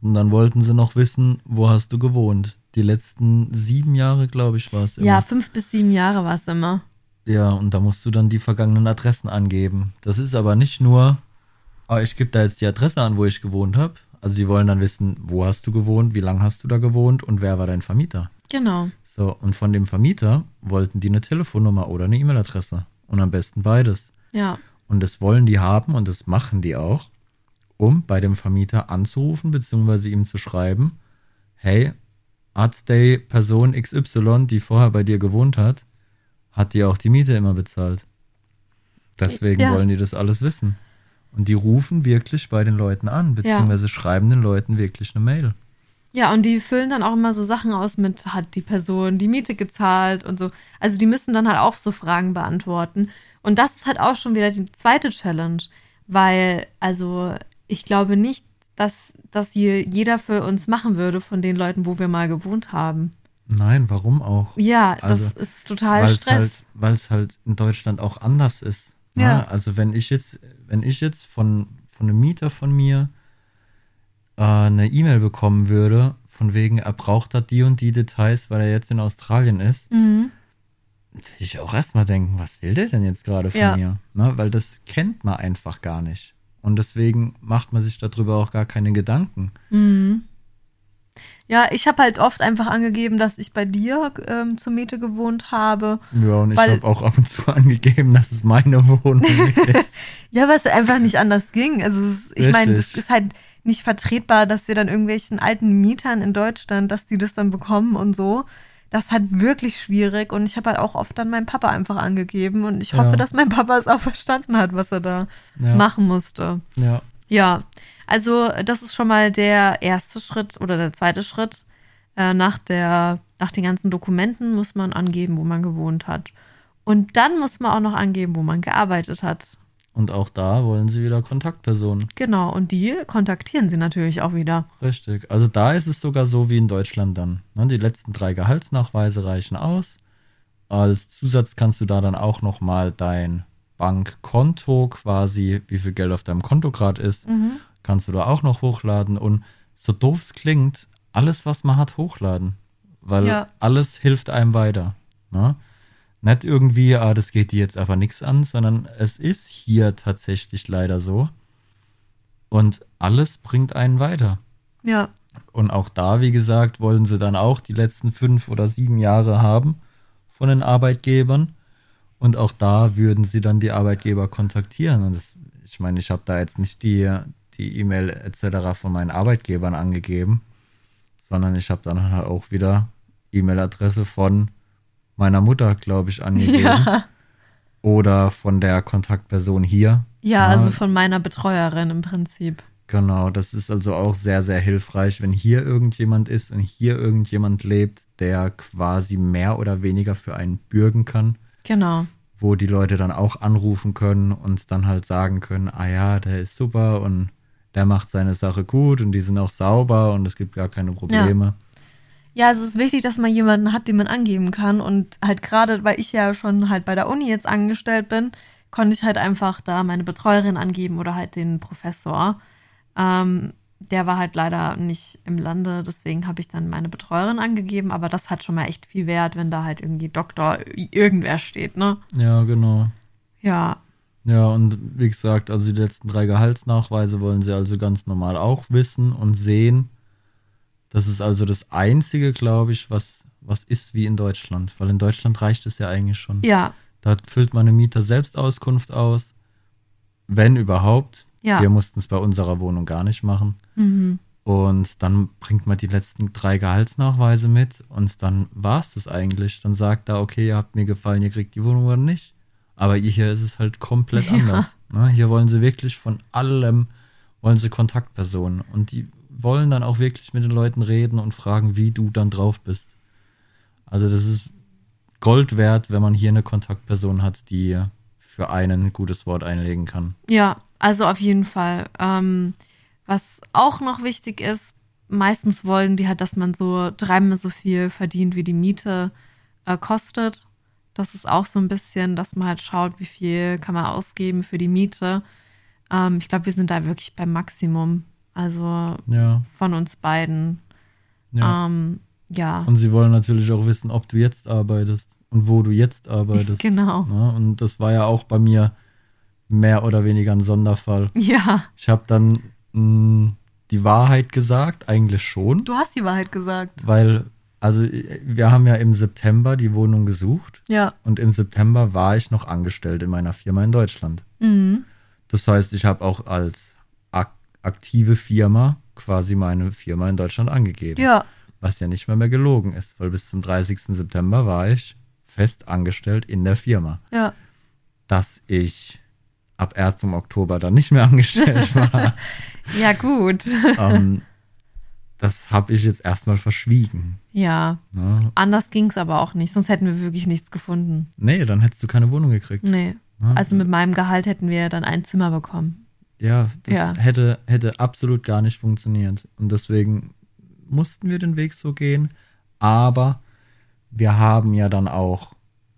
Und dann wollten sie noch wissen, wo hast du gewohnt? Die letzten sieben Jahre, glaube ich, war es immer. Ja, fünf bis sieben Jahre war es immer. Ja, und da musst du dann die vergangenen Adressen angeben. Das ist aber nicht nur, ah, ich gebe da jetzt die Adresse an, wo ich gewohnt habe. Also sie wollen dann wissen, wo hast du gewohnt, wie lange hast du da gewohnt und wer war dein Vermieter. Genau. So, und von dem Vermieter wollten die eine Telefonnummer oder eine E-Mail-Adresse. Und am besten beides. Ja. Und das wollen die haben und das machen die auch, um bei dem Vermieter anzurufen, beziehungsweise ihm zu schreiben, hey, Artday Person XY, die vorher bei dir gewohnt hat, hat dir auch die Miete immer bezahlt. Deswegen Ja. wollen die das alles wissen. Und die rufen wirklich bei den Leuten an, beziehungsweise schreiben den Leuten wirklich eine Mail. Ja, und die füllen dann auch immer so Sachen aus mit, hat die Person die Miete gezahlt und so. Also die müssen dann halt auch so Fragen beantworten. Und das ist halt auch schon wieder die zweite Challenge, weil, also ich glaube nicht, dass das hier jeder für uns machen würde von den Leuten, wo wir mal gewohnt haben. Nein, warum auch? Ja, Also, das ist total Weil's Stress. Halt, Weil es halt in Deutschland auch anders ist. ne? Ja. Also wenn ich jetzt, wenn ich jetzt von, von einem Mieter von mir äh, eine E-Mail bekommen würde, von wegen, er braucht da die und die Details, weil er jetzt in Australien ist, Mhm. würde ich auch erstmal denken, was will der denn jetzt gerade von Ja. mir? Ne? Weil das kennt man einfach gar nicht. Und deswegen macht man sich darüber auch gar keine Gedanken. Mhm. Ja, ich habe halt oft einfach angegeben, dass ich bei dir ähm, zur Miete gewohnt habe. Ja, und ich habe auch ab und zu angegeben, dass es meine Wohnung ist. Ja, weil es einfach nicht anders ging. Also es, ich meine, es ist halt nicht vertretbar, dass wir dann irgendwelchen alten Mietern in Deutschland, dass die das dann bekommen und so. Das ist halt wirklich schwierig und ich habe halt auch oft dann meinen Papa einfach angegeben und ich hoffe, Ja. dass mein Papa es auch verstanden hat, was er da Ja. machen musste. Ja. Ja, also das ist schon mal der erste Schritt oder der zweite Schritt. Äh, nach, der, nach den ganzen Dokumenten muss man angeben, wo man gewohnt hat. Und dann muss man auch noch angeben, wo man gearbeitet hat. Und auch da wollen sie wieder Kontaktpersonen. Genau, und die kontaktieren sie natürlich auch wieder. Richtig. Also da ist es sogar so wie in Deutschland dann. Ne, Die letzten drei Gehaltsnachweise reichen aus. Als Zusatz kannst du da dann auch nochmal dein Bankkonto quasi, wie viel Geld auf deinem Konto gerade ist, kannst du da auch noch hochladen. Und so doof es klingt, alles, was man hat, hochladen. Weil Ja. alles hilft einem weiter. Ne? Nicht irgendwie, ah, das geht dir jetzt aber nichts an, sondern es ist hier tatsächlich leider so. Und alles bringt einen weiter. Ja, Und auch da, wie gesagt, wollen sie dann auch die letzten fünf oder sieben Jahre haben von den Arbeitgebern. Und auch da würden sie dann die Arbeitgeber kontaktieren. Und das, ich meine, ich habe da jetzt nicht die die E-Mail etc. von meinen Arbeitgebern angegeben, sondern ich habe dann halt auch wieder E-Mail-Adresse von meiner Mutter, glaube ich, angegeben. ja. Oder von der Kontaktperson hier. Ja, also von meiner Betreuerin im Prinzip. Genau, das ist also auch sehr, sehr hilfreich, wenn hier irgendjemand ist und hier irgendjemand lebt, der quasi mehr oder weniger für einen bürgen kann, Genau. wo die Leute dann auch anrufen können und dann halt sagen können, ah ja, der ist super und der macht seine Sache gut und die sind auch sauber und es gibt gar keine Probleme. Ja, also es ist wichtig, dass man jemanden hat, den man angeben kann. Und halt gerade, weil ich ja schon halt bei der Uni jetzt angestellt bin, konnte ich halt einfach da meine Betreuerin angeben oder halt den Professor. Ähm, der war halt leider nicht im Lande, deswegen habe ich dann meine Betreuerin angegeben, aber das hat schon mal echt viel Wert, wenn da halt irgendwie Doktor irgendwer steht, ne? Ja, genau. Ja, Ja, und wie gesagt, also die letzten drei Gehaltsnachweise wollen sie also ganz normal auch wissen und sehen. Das ist also das Einzige, glaube ich, was, was ist wie in Deutschland. Weil in Deutschland reicht es ja eigentlich schon. ja, Da füllt man eine Mieter-Selbstauskunft aus. Wenn überhaupt. ja. Wir mussten es bei unserer Wohnung gar nicht machen. Mhm. Und dann bringt man die letzten drei Gehaltsnachweise mit und dann war es das eigentlich. Dann sagt er, okay, ihr habt mir gefallen, ihr kriegt die Wohnung oder nicht. Aber hier ist es halt komplett Ja. anders. Ne? Hier wollen sie wirklich von allem, wollen sie Kontaktpersonen. Und die wollen dann auch wirklich mit den Leuten reden und fragen, wie du dann drauf bist. Also das ist Gold wert, wenn man hier eine Kontaktperson hat, die für einen ein gutes Wort einlegen kann. Ja, also auf jeden Fall. Ähm, was auch noch wichtig ist, meistens wollen die halt, dass man so dreimal so viel verdient, wie die Miete äh, kostet. Das ist auch so ein bisschen, dass man halt schaut, wie viel kann man ausgeben für die Miete. Ähm, ich glaube, wir sind da wirklich beim Maximum. Also Ja, von uns beiden. ja. Ähm, ja, Und sie wollen natürlich auch wissen, ob du jetzt arbeitest und wo du jetzt arbeitest. genau. Ne? Und das war ja auch bei mir mehr oder weniger ein Sonderfall. Ja, Ich habe dann mh, die Wahrheit gesagt, eigentlich schon, du hast die Wahrheit gesagt. weil Also wir haben ja im September die Wohnung gesucht Ja. und im September war ich noch angestellt in meiner Firma in Deutschland. Mhm. Das heißt, ich habe auch als aktive Firma quasi meine Firma in Deutschland angegeben. Ja. Was ja nicht mehr mehr gelogen ist, weil bis zum 30. September war ich fest angestellt in der Firma. Ja. Dass ich ab 1. Oktober dann nicht mehr angestellt war, Ja, gut. ähm, das habe ich jetzt erstmal verschwiegen. Ja. Ne? Anders ging es aber auch nicht, sonst hätten wir wirklich nichts gefunden. Nee, dann hättest du keine Wohnung gekriegt. Nee. Ne? Also mit meinem Gehalt hätten wir dann ein Zimmer bekommen. Ja, das Ja. Hätte, hätte absolut gar nicht funktioniert. Und deswegen mussten wir den Weg so gehen. Aber wir haben ja dann auch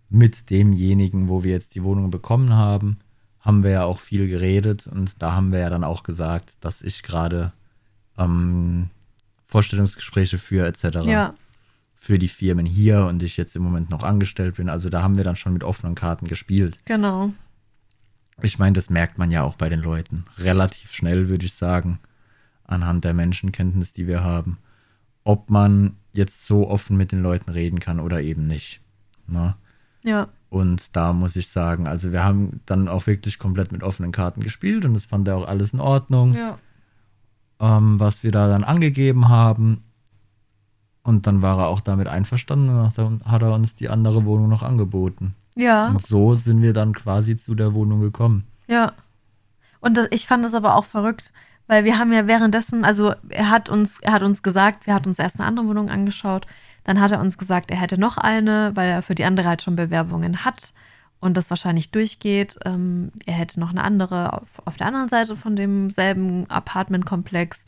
mit demjenigen, wo wir jetzt die Wohnung bekommen haben, haben wir ja auch viel geredet. Und da haben wir ja dann auch gesagt, dass ich gerade ähm, Vorstellungsgespräche führe etc. Ja. Für die Firmen hier und ich jetzt im Moment noch angestellt bin. Also da haben wir dann schon mit offenen Karten gespielt. Genau. Ich meine, das merkt man ja auch bei den Leuten. Relativ schnell, würde ich sagen, anhand der Menschenkenntnis, die wir haben, ob man jetzt so offen mit den Leuten reden kann oder eben nicht. Ne? Ja. Und da muss ich sagen, also wir haben dann auch wirklich komplett mit offenen Karten gespielt und das fand er auch alles in Ordnung, Ja. ähm, was wir da dann angegeben haben. Und dann war er auch damit einverstanden und hat er- hat er uns die andere Wohnung noch angeboten. Ja. Und so sind wir dann quasi zu der Wohnung gekommen. Ja. Und das, ich fand das aber auch verrückt, weil wir haben ja währenddessen, also er hat uns, er hat uns gesagt, wir hatten uns erst eine andere Wohnung angeschaut, dann hat er uns gesagt, er hätte noch eine, weil er für die andere halt schon Bewerbungen hat und das wahrscheinlich durchgeht. Ähm, er hätte noch eine andere auf, auf der anderen Seite von demselben Apartmentkomplex.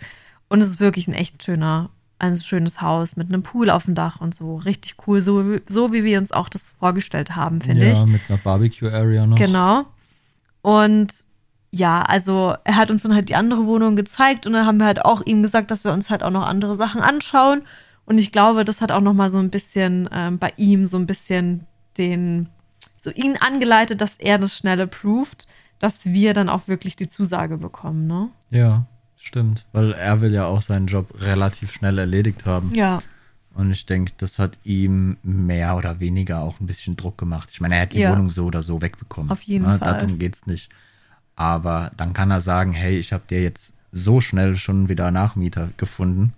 Und es ist wirklich ein echt schöner, ein schönes Haus mit einem Pool auf dem Dach und so. Richtig cool, so, wie- so wie wir uns auch das vorgestellt haben, finde ja, ich. mit einer Barbecue-Area noch. Genau. Und ja, also er hat uns dann halt die andere Wohnung gezeigt und dann haben wir halt auch ihm gesagt, dass wir uns halt auch noch andere Sachen anschauen. Und ich glaube, das hat auch noch mal so ein bisschen ähm, bei ihm so ein bisschen den, so ihn angeleitet, dass er das schnell approved, dass wir dann auch wirklich die Zusage bekommen, ne? Ja, stimmt. Weil er will ja auch seinen Job relativ schnell erledigt haben. Ja, Und ich denke, das hat ihm mehr oder weniger auch ein bisschen Druck gemacht. Ich meine, er hat die Ja. Wohnung so oder so wegbekommen. Auf jeden Ne, Fall. Darum geht's nicht. Aber dann kann er sagen, hey, ich habe dir jetzt so schnell schon wieder Nachmieter gefunden,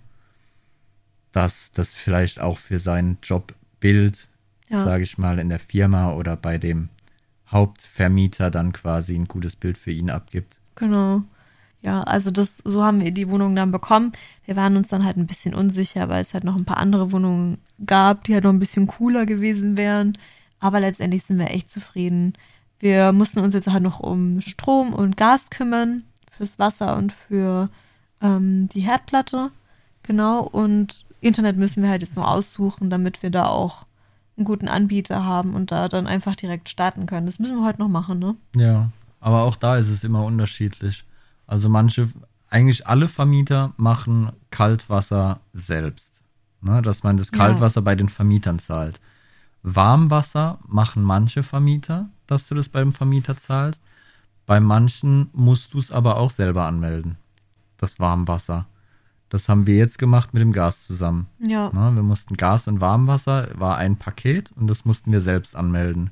dass das vielleicht auch für sein Jobbild, Ja. sage ich mal, in der Firma oder bei dem Hauptvermieter dann quasi ein gutes Bild für ihn abgibt. Genau. Ja, also das, so haben wir die Wohnung dann bekommen. Wir waren uns dann halt ein bisschen unsicher, weil es halt noch ein paar andere Wohnungen gab, die halt noch ein bisschen cooler gewesen wären. Aber letztendlich sind wir echt zufrieden. Wir mussten uns jetzt halt noch um Strom und Gas kümmern, fürs Wasser und für ähm, die Herdplatte. Genau. Und Internet müssen wir halt jetzt noch aussuchen, damit wir da auch einen guten Anbieter haben und da dann einfach direkt starten können. Das müssen wir heute noch machen, ne? Ja, aber auch da ist es immer unterschiedlich. Also manche, eigentlich alle Vermieter machen Kaltwasser selbst. Ne, dass man das Ja. Kaltwasser bei den Vermietern zahlt. Warmwasser machen manche Vermieter, dass du das beim Vermieter zahlst. Bei manchen musst du es aber auch selber anmelden. Das Warmwasser. Das haben wir jetzt gemacht mit dem Gas zusammen. Ja. Ne, wir mussten Gas und Warmwasser, war ein Paket und das mussten wir selbst anmelden.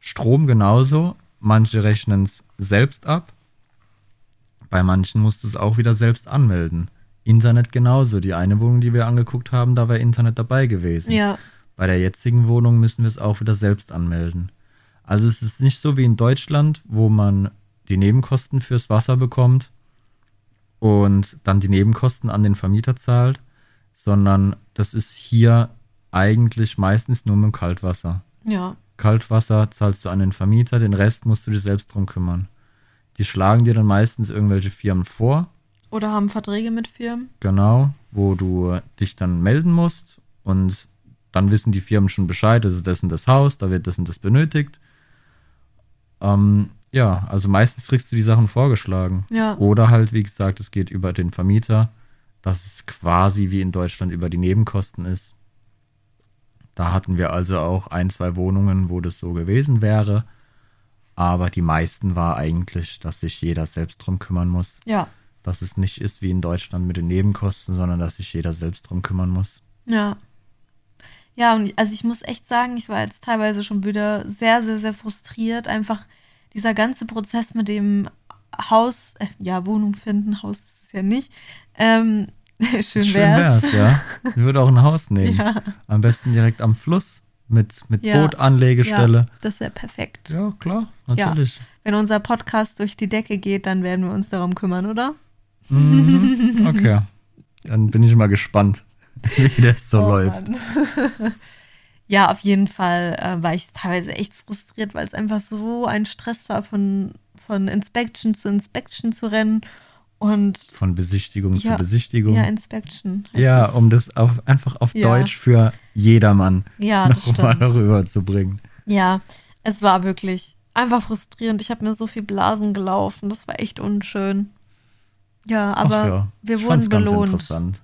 Strom genauso. Manche rechnen es selbst ab. Bei manchen musst du es auch wieder selbst anmelden. Internet genauso. Die eine Wohnung, die wir angeguckt haben, da war Internet dabei gewesen. Ja. Bei der jetzigen Wohnung müssen wir es auch wieder selbst anmelden. Also es ist nicht so wie in Deutschland, wo man die Nebenkosten fürs Wasser bekommt und dann die Nebenkosten an den Vermieter zahlt, sondern das ist hier eigentlich meistens nur mit dem Kaltwasser. Ja. Kaltwasser zahlst du an den Vermieter, den Rest musst du dich selbst drum kümmern. Die schlagen dir dann meistens irgendwelche Firmen vor, Oder haben Verträge mit Firmen. genau, wo du dich dann melden musst und dann wissen die Firmen schon Bescheid, das ist das und das Haus, da wird das und das benötigt. Ähm, ja, also meistens kriegst du die Sachen vorgeschlagen. Ja. Oder halt, wie gesagt, es geht über den Vermieter, dass es quasi wie in Deutschland über die Nebenkosten ist. Da hatten wir also auch ein, zwei Wohnungen, wo das so gewesen wäre. Aber die meisten war eigentlich, dass sich jeder selbst drum kümmern muss. Ja. Dass es nicht ist wie in Deutschland mit den Nebenkosten, sondern dass sich jeder selbst drum kümmern muss. Ja. Ja, und also ich muss echt sagen, ich war jetzt teilweise schon wieder sehr, sehr, sehr frustriert. Einfach dieser ganze Prozess mit dem Haus, äh, ja, Wohnung finden, Haus ist es ja nicht. Ähm, schön Schön wär's. wär's, ja. Ich würde auch ein Haus nehmen. Ja, Am besten direkt am Fluss mit, mit Ja. Bootanlegestelle. das wäre perfekt. Ja. klar, natürlich. Wenn unser Podcast durch die Decke geht, dann werden wir uns darum kümmern, oder? Mhm. Okay. Dann bin ich mal gespannt, wie das so Oh läuft. Ja, auf jeden Fall äh, war ich teilweise echt frustriert, weil es einfach so ein Stress war, von, von Inspection zu Inspection zu rennen. Und Von Besichtigung Ja. zu Besichtigung. ja, Ja, Inspection. es. um das auf, einfach auf Ja. Deutsch für jedermann Ja, nochmal rüberzubringen. Ja, es war wirklich einfach frustrierend. Ich habe mir so viel Blasen gelaufen. Das war echt unschön. Ja, aber ja, wir ich wurden fand's ganz belohnt. interessant.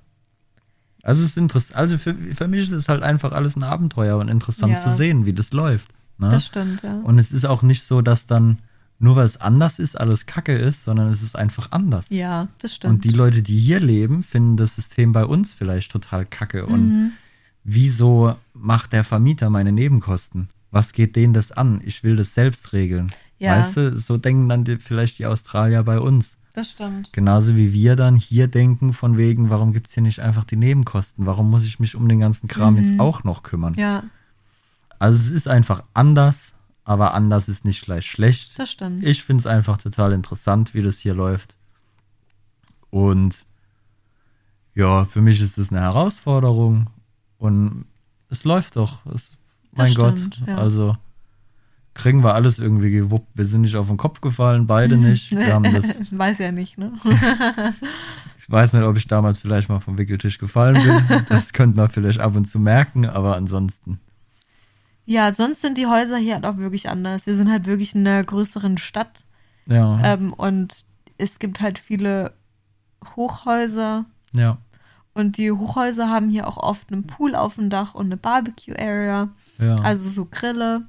Also es ist interessant, also für, für mich ist es halt einfach alles ein Abenteuer und interessant Ja. zu sehen, wie das läuft. Ne? Das stimmt, ja. Und es ist auch nicht so, dass dann, nur weil es anders ist, alles Kacke ist, sondern es ist einfach anders. ja, das stimmt. Und die Leute, die hier leben, finden das System bei uns vielleicht total kacke. Und mhm. wieso macht der Vermieter meine Nebenkosten? Was geht denen das an? Ich will das selbst regeln. Ja. Weißt du, so denken dann die, vielleicht die Australier bei uns. Das stimmt. Genauso wie wir dann hier denken, von wegen, warum gibt es hier nicht einfach die Nebenkosten? Warum muss ich mich um den ganzen Kram Mhm. jetzt auch noch kümmern? Ja, Also es ist einfach anders, aber anders ist nicht gleich schlecht. das stimmt. Ich finde es einfach total interessant, wie das hier läuft. Und ja, für mich ist es eine Herausforderung und es läuft doch. Es, Das mein Gott, stimmt, ja. also kriegen wir alles irgendwie gewuppt. Wir sind nicht auf den Kopf gefallen, beide nicht. Wir haben das, Weiß ja nicht, ne? ich weiß nicht, ob ich damals vielleicht mal vom Wickeltisch gefallen bin. Das könnte man vielleicht ab und zu merken, aber ansonsten. Ja, sonst sind die Häuser hier halt auch wirklich anders. Wir sind halt wirklich in einer größeren Stadt Ja, ähm, und es gibt halt viele Hochhäuser ja, und die Hochhäuser haben hier auch oft einen Pool auf dem Dach und eine Barbecue-Area, ja. also so Grille.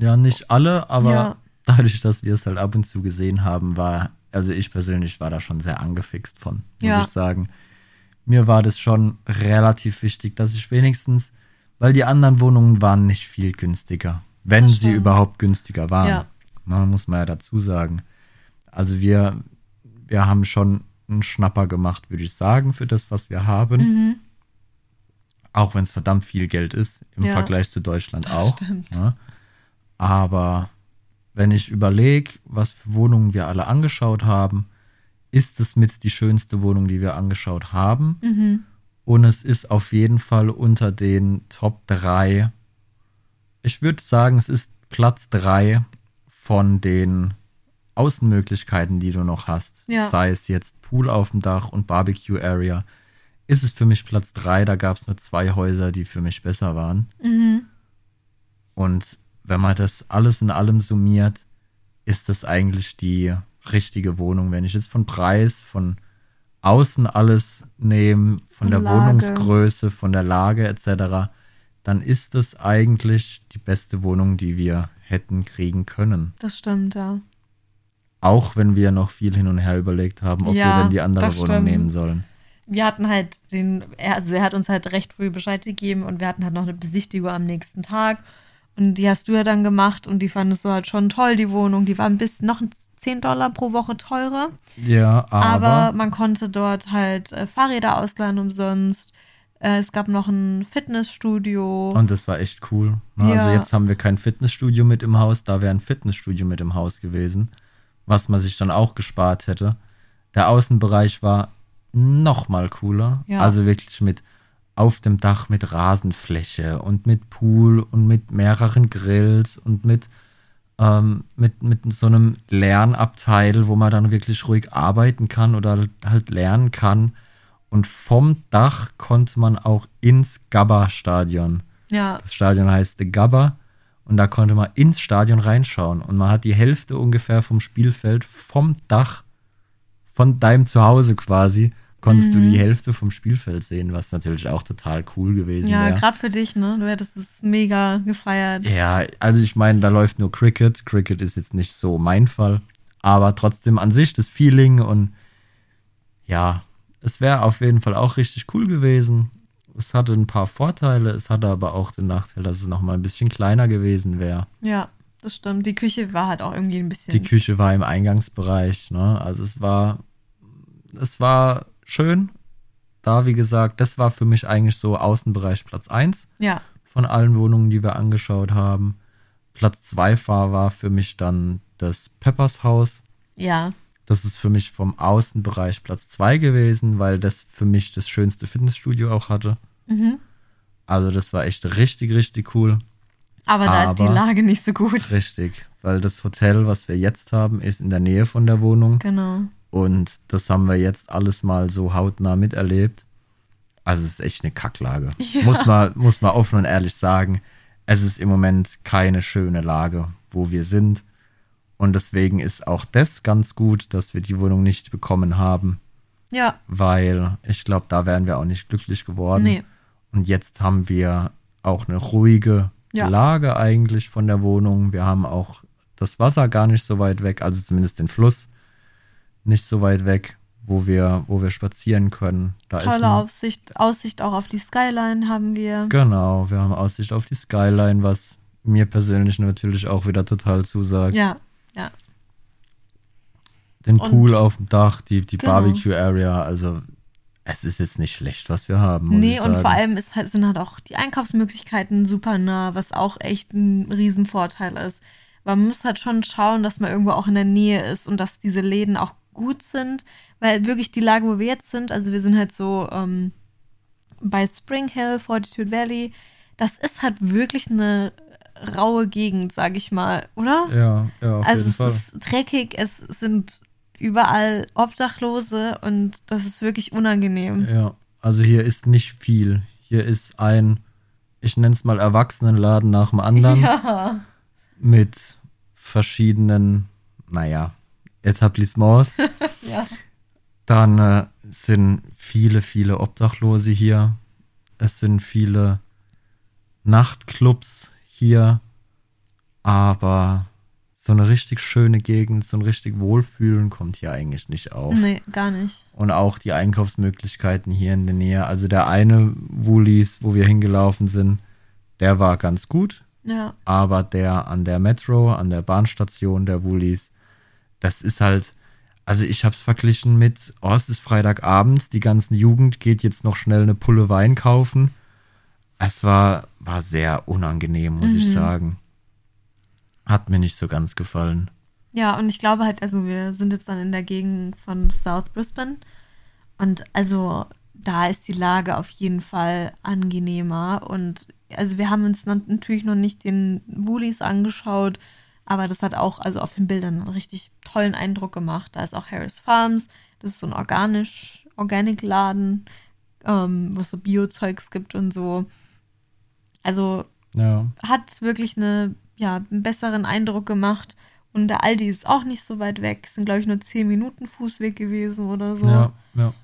Ja, nicht alle, aber Ja. dadurch, dass wir es halt ab und zu gesehen haben, war, also ich persönlich war da schon sehr angefixt von, muss Ja. ich sagen. Mir war das schon relativ wichtig, dass ich wenigstens, weil die anderen Wohnungen waren nicht viel günstiger, wenn sie überhaupt günstiger waren. Ja. Na, muss man ja dazu sagen. Also wir, wir haben schon einen Schnapper gemacht, würde ich sagen, für das, was wir haben. Mhm. Auch wenn es verdammt viel Geld ist, im Ja. Vergleich zu Deutschland Das auch. Ja. Aber wenn ich überlege, was für Wohnungen wir alle angeschaut haben, ist es mit die schönste Wohnung, die wir angeschaut haben. Mhm. Und es ist auf jeden Fall unter den Top 3. Ich würde sagen, es ist Platz 3 von den Außenmöglichkeiten, die du noch hast. Ja. Sei es jetzt Pool auf dem Dach und Barbecue Area. Ist es für mich Platz 3. Da gab es nur zwei Häuser, die für mich besser waren. Mhm. Und wenn man das alles in allem summiert, ist das eigentlich die richtige Wohnung. Wenn ich jetzt von Preis, von außen alles nehme, von der Lage. Wohnungsgröße, von der Lage etc., dann ist das eigentlich die beste Wohnung, die wir hätten kriegen können. Das stimmt, ja. Auch wenn wir noch viel hin und her überlegt haben, ob Ja, wir denn die andere Wohnung nehmen sollen. Wir hatten halt den, er, also er hat uns halt recht früh Bescheid gegeben und wir hatten halt noch eine Besichtigung am nächsten Tag. Und die hast du ja dann gemacht und die fandest du halt schon toll, die Wohnung. Die war ein bisschen noch 10 Dollar pro Woche teurer. Ja, Aber, aber, man konnte dort halt äh, Fahrräder ausleihen umsonst. Äh, es gab noch ein Fitnessstudio. Und das war echt cool. Ne? Ja. Also jetzt haben wir kein Fitnessstudio mit im Haus, da wäre ein Fitnessstudio mit im Haus gewesen, was man sich dann auch gespart hätte. Der Außenbereich war noch mal cooler. Ja. Also wirklich mit auf dem Dach mit Rasenfläche und mit Pool und mit mehreren Grills und mit, ähm, mit, mit so einem Lernabteil, wo man dann wirklich ruhig arbeiten kann oder halt lernen kann. Und vom Dach konnte man auch ins Gabba-Stadion. ja, Das Stadion heißt The Gabba und da konnte man ins Stadion reinschauen und man hat die Hälfte ungefähr vom Spielfeld vom Dach von deinem Zuhause quasi konntest du Mhm. die Hälfte vom Spielfeld sehen, was natürlich auch total cool gewesen ja, wäre. gerade für dich, ne? Du hättest es mega gefeiert. Ja, also ich meine, da läuft nur Cricket. Cricket ist jetzt nicht so mein Fall, aber trotzdem an sich das Feeling und ja, es wäre auf jeden Fall auch richtig cool gewesen. es hatte ein paar Vorteile, es hatte aber auch den Nachteil, dass es noch mal ein bisschen kleiner gewesen wäre. Ja, das stimmt. Die Küche war halt auch irgendwie ein bisschen. Die Küche war im Eingangsbereich, ne? Also es war, es war schön. Da, wie gesagt, das war für mich eigentlich so Außenbereich Platz 1 ja, von allen Wohnungen, die wir angeschaut haben. Platz 2 war, war für mich dann das Peppers Haus. ja, Das ist für mich vom Außenbereich Platz 2 gewesen, weil das für mich das schönste Fitnessstudio auch hatte. mhm. Also das war echt richtig, richtig cool. Aber da ist die Aber- Lage nicht so gut. Richtig, weil das Hotel, was wir jetzt haben, ist in der Nähe von der Wohnung. Genau. Und das haben wir jetzt alles mal so hautnah miterlebt. Also es ist echt eine Kacklage. Ja. Muss, man, muss man offen und ehrlich sagen. Es ist im Moment keine schöne Lage, wo wir sind. Und deswegen ist auch das ganz gut, dass wir die Wohnung nicht bekommen haben, Ja, weil ich glaube, da wären wir auch nicht glücklich geworden. nee. Und jetzt haben wir auch eine ruhige Ja. Lage eigentlich von der Wohnung. Wir haben auch das Wasser gar nicht so weit weg, also zumindest den Fluss nicht so weit weg, wo wir, wo wir spazieren können. Da Tolle ein, Aussicht, Aussicht auch auf die Skyline haben wir. Genau, wir haben Aussicht auf die Skyline, was mir persönlich natürlich auch wieder total zusagt. Ja, Den Und- Pool auf dem Dach, die, die Genau. Barbecue Area, also es ist jetzt nicht schlecht, was wir haben. nee, und vor allem ist halt, sind halt auch die Einkaufsmöglichkeiten super nah, was auch echt ein Riesenvorteil ist. Man muss halt schon schauen, dass man irgendwo auch in der Nähe ist und dass diese Läden auch gut sind, weil wirklich die Lage, wo wir jetzt sind, also wir sind halt so ähm, bei Spring Hill, Fortitude Valley, das ist halt wirklich eine raue Gegend, sag ich mal, oder? Ja, ja, auf also jeden es Fall. ist dreckig, es sind überall Obdachlose und das ist wirklich unangenehm. Ja, also hier ist nicht viel. Hier ist ein, ich nenne es mal Erwachsenenladen nach dem anderen Ja. mit verschiedenen, naja, Etablissements. ja. Dann äh, sind viele, viele Obdachlose hier. Es sind viele Nachtclubs hier. Aber so eine richtig schöne Gegend, so ein richtig Wohlfühlen kommt hier eigentlich nicht auf. Nee, gar nicht. Und auch die Einkaufsmöglichkeiten hier in der Nähe. Also der eine Woolies, wo wir hingelaufen sind, der war ganz gut. Ja. Aber der an der Metro, an der Bahnstation der Woolies, das ist halt, also ich habe es verglichen mit, oh, es ist Freitagabend, die ganze Jugend geht jetzt noch schnell eine Pulle Wein kaufen. Es war, war sehr unangenehm, muss ich Mhm. sagen. Hat mir nicht so ganz gefallen. Ja, und ich glaube halt, also wir sind jetzt dann in der Gegend von South Brisbane. Und also da ist die Lage auf jeden Fall angenehmer. Und also wir haben uns natürlich noch nicht den Woolies angeschaut, aber das hat auch also auf den Bildern einen richtig tollen Eindruck gemacht. Da ist auch Harris Farms, das ist so ein organisch, Organic-Laden, ähm, wo es so Bio-Zeugs gibt und so. Also Ja. hat wirklich eine, ja, einen besseren Eindruck gemacht. Und der Aldi ist auch nicht so weit weg. Es sind, glaube ich, nur 10 Minuten Fußweg gewesen oder so. Ja, ja.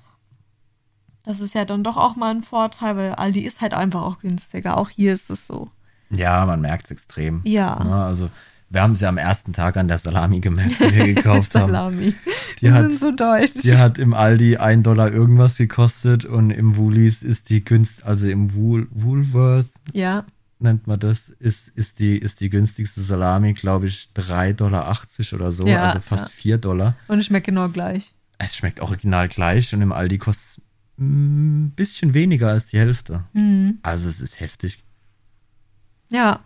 Das ist ja dann doch auch mal ein Vorteil, weil Aldi ist halt einfach auch günstiger. Auch hier ist es so. Ja, man merkt es extrem. Ja. Ja, also wir haben sie am ersten Tag an der Salami gemerkt, die wir gekauft haben. Salami. Die Wir hat, sind so deutsch. die hat im Aldi 1 Dollar irgendwas gekostet und im Woolies ist die günst, also im Wool, Woolworth ja. nennt man das, ist, ist, die, ist die günstigste Salami, glaube ich, 3,80 Dollar oder so, Ja, also fast ja. 4 Dollar. Und es schmeckt genau gleich. Es schmeckt original gleich und im Aldi kostet es ein bisschen weniger als die Hälfte. Mhm. Also es ist heftig. Ja.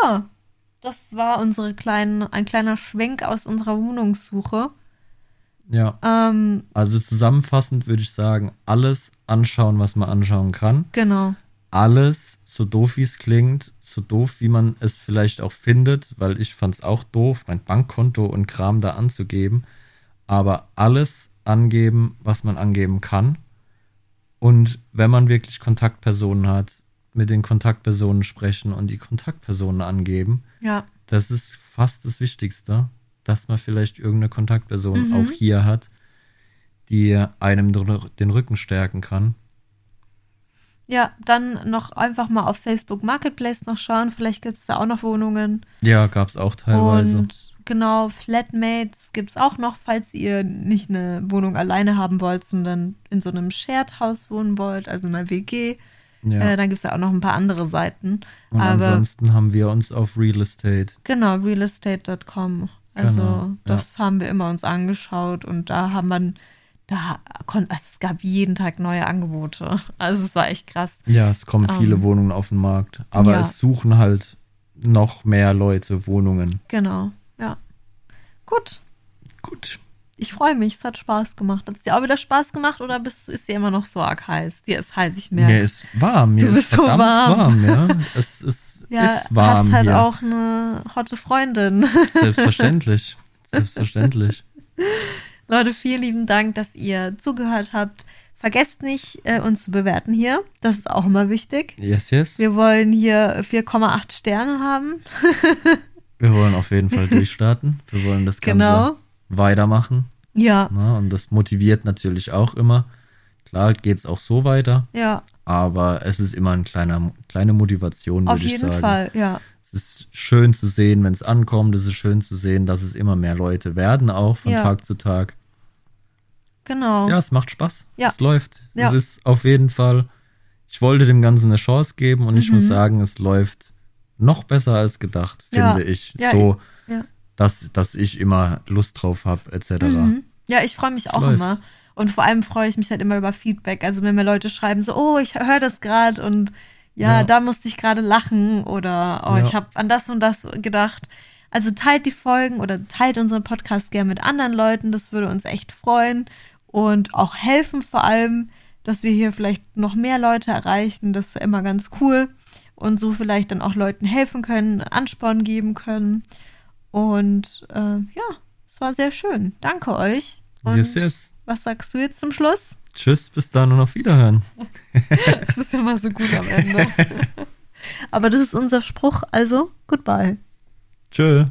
Ja. Das war unsere kleinen, ein kleiner Schwenk aus unserer Wohnungssuche. Ja. Ähm, Also zusammenfassend würde ich sagen, alles anschauen, was man anschauen kann. genau. Alles, so doof wie es klingt, so doof wie man es vielleicht auch findet, weil ich fand es auch doof, mein Bankkonto und Kram da anzugeben. Aber alles angeben, was man angeben kann. Und wenn man wirklich Kontaktpersonen hat, mit den Kontaktpersonen sprechen und die Kontaktpersonen angeben. Ja. Das ist fast das Wichtigste, dass man vielleicht irgendeine Kontaktperson Mhm. auch hier hat, die einem den Rücken stärken kann. Ja, dann noch einfach mal auf Facebook Marketplace noch schauen. Vielleicht gibt es da auch noch Wohnungen. Ja, gab es auch teilweise. Und genau, Flatmates gibt es auch noch, falls ihr nicht eine Wohnung alleine haben wollt, sondern in so einem Shared House wohnen wollt, also in einer WG. Ja. Äh, dann gibt es ja auch noch ein paar andere Seiten. Und aber- ansonsten haben wir uns auf Real Estate. Genau, realestate.com. Also Genau, das haben wir immer uns angeschaut und da haben man, da konnte, also es gab jeden Tag neue Angebote. Also es war echt krass. Ja, es kommen Ähm, viele Wohnungen auf den Markt. Aber ja. es suchen halt noch mehr Leute Wohnungen. Genau, ja. Gut, Gut. Ich freue mich, es hat Spaß gemacht. Hat es dir auch wieder Spaß gemacht oder bist, ist dir immer noch so arg heiß? Dir ist heiß, ich merke. Mir ist warm. Mir Du ist bist so verdammt warm. warm. ja. Es ist, ja, ist warm hast halt hier. auch eine hotte Freundin. Selbstverständlich. Selbstverständlich. Leute, vielen lieben Dank, dass ihr zugehört habt. Vergesst nicht, äh, uns zu bewerten hier. Das ist auch immer wichtig. Yes, yes. Wir wollen hier 4,8 Sterne haben. Wir wollen auf jeden Fall durchstarten. Wir wollen das Ganze Genau. Weitermachen. Ja, Ne? Und das motiviert natürlich auch immer. Klar geht es auch so weiter, ja, aber es ist immer eine kleine, kleine Motivation, auf würde ich jeden sagen. Fall, ja. Es ist schön zu sehen, wenn es ankommt. Es ist schön zu sehen, dass es immer mehr Leute werden, auch von Ja. Tag zu Tag. Genau. Ja, es macht Spaß. Ja. Es läuft. Ja. Es ist auf jeden Fall. Ich wollte dem Ganzen eine Chance geben und ich Mhm. muss sagen, es läuft noch besser als gedacht, finde ich. Ja, so, ja. Dass, dass ich immer Lust drauf habe, etc. Mhm. Ja, ich freue mich Es auch läuft. immer. Und vor allem freue ich mich halt immer über Feedback. Also wenn mir Leute schreiben, so, oh, ich höre das gerade und ja, Ja. da musste ich gerade lachen oder oh, Ja. ich habe an das und das gedacht. Also teilt die Folgen oder teilt unseren Podcast gerne mit anderen Leuten. Das würde uns echt freuen und auch helfen vor allem, dass wir hier vielleicht noch mehr Leute erreichen. Das ist ja immer ganz cool und so vielleicht dann auch Leuten helfen können, Ansporn geben können. Und äh, ja, es war sehr schön. Danke euch. Und Yes, yes. was sagst du jetzt zum Schluss? Tschüss, bis dann und auf Wiederhören. Das ist immer so gut am Ende. Aber das ist unser Spruch, also goodbye. Tschö.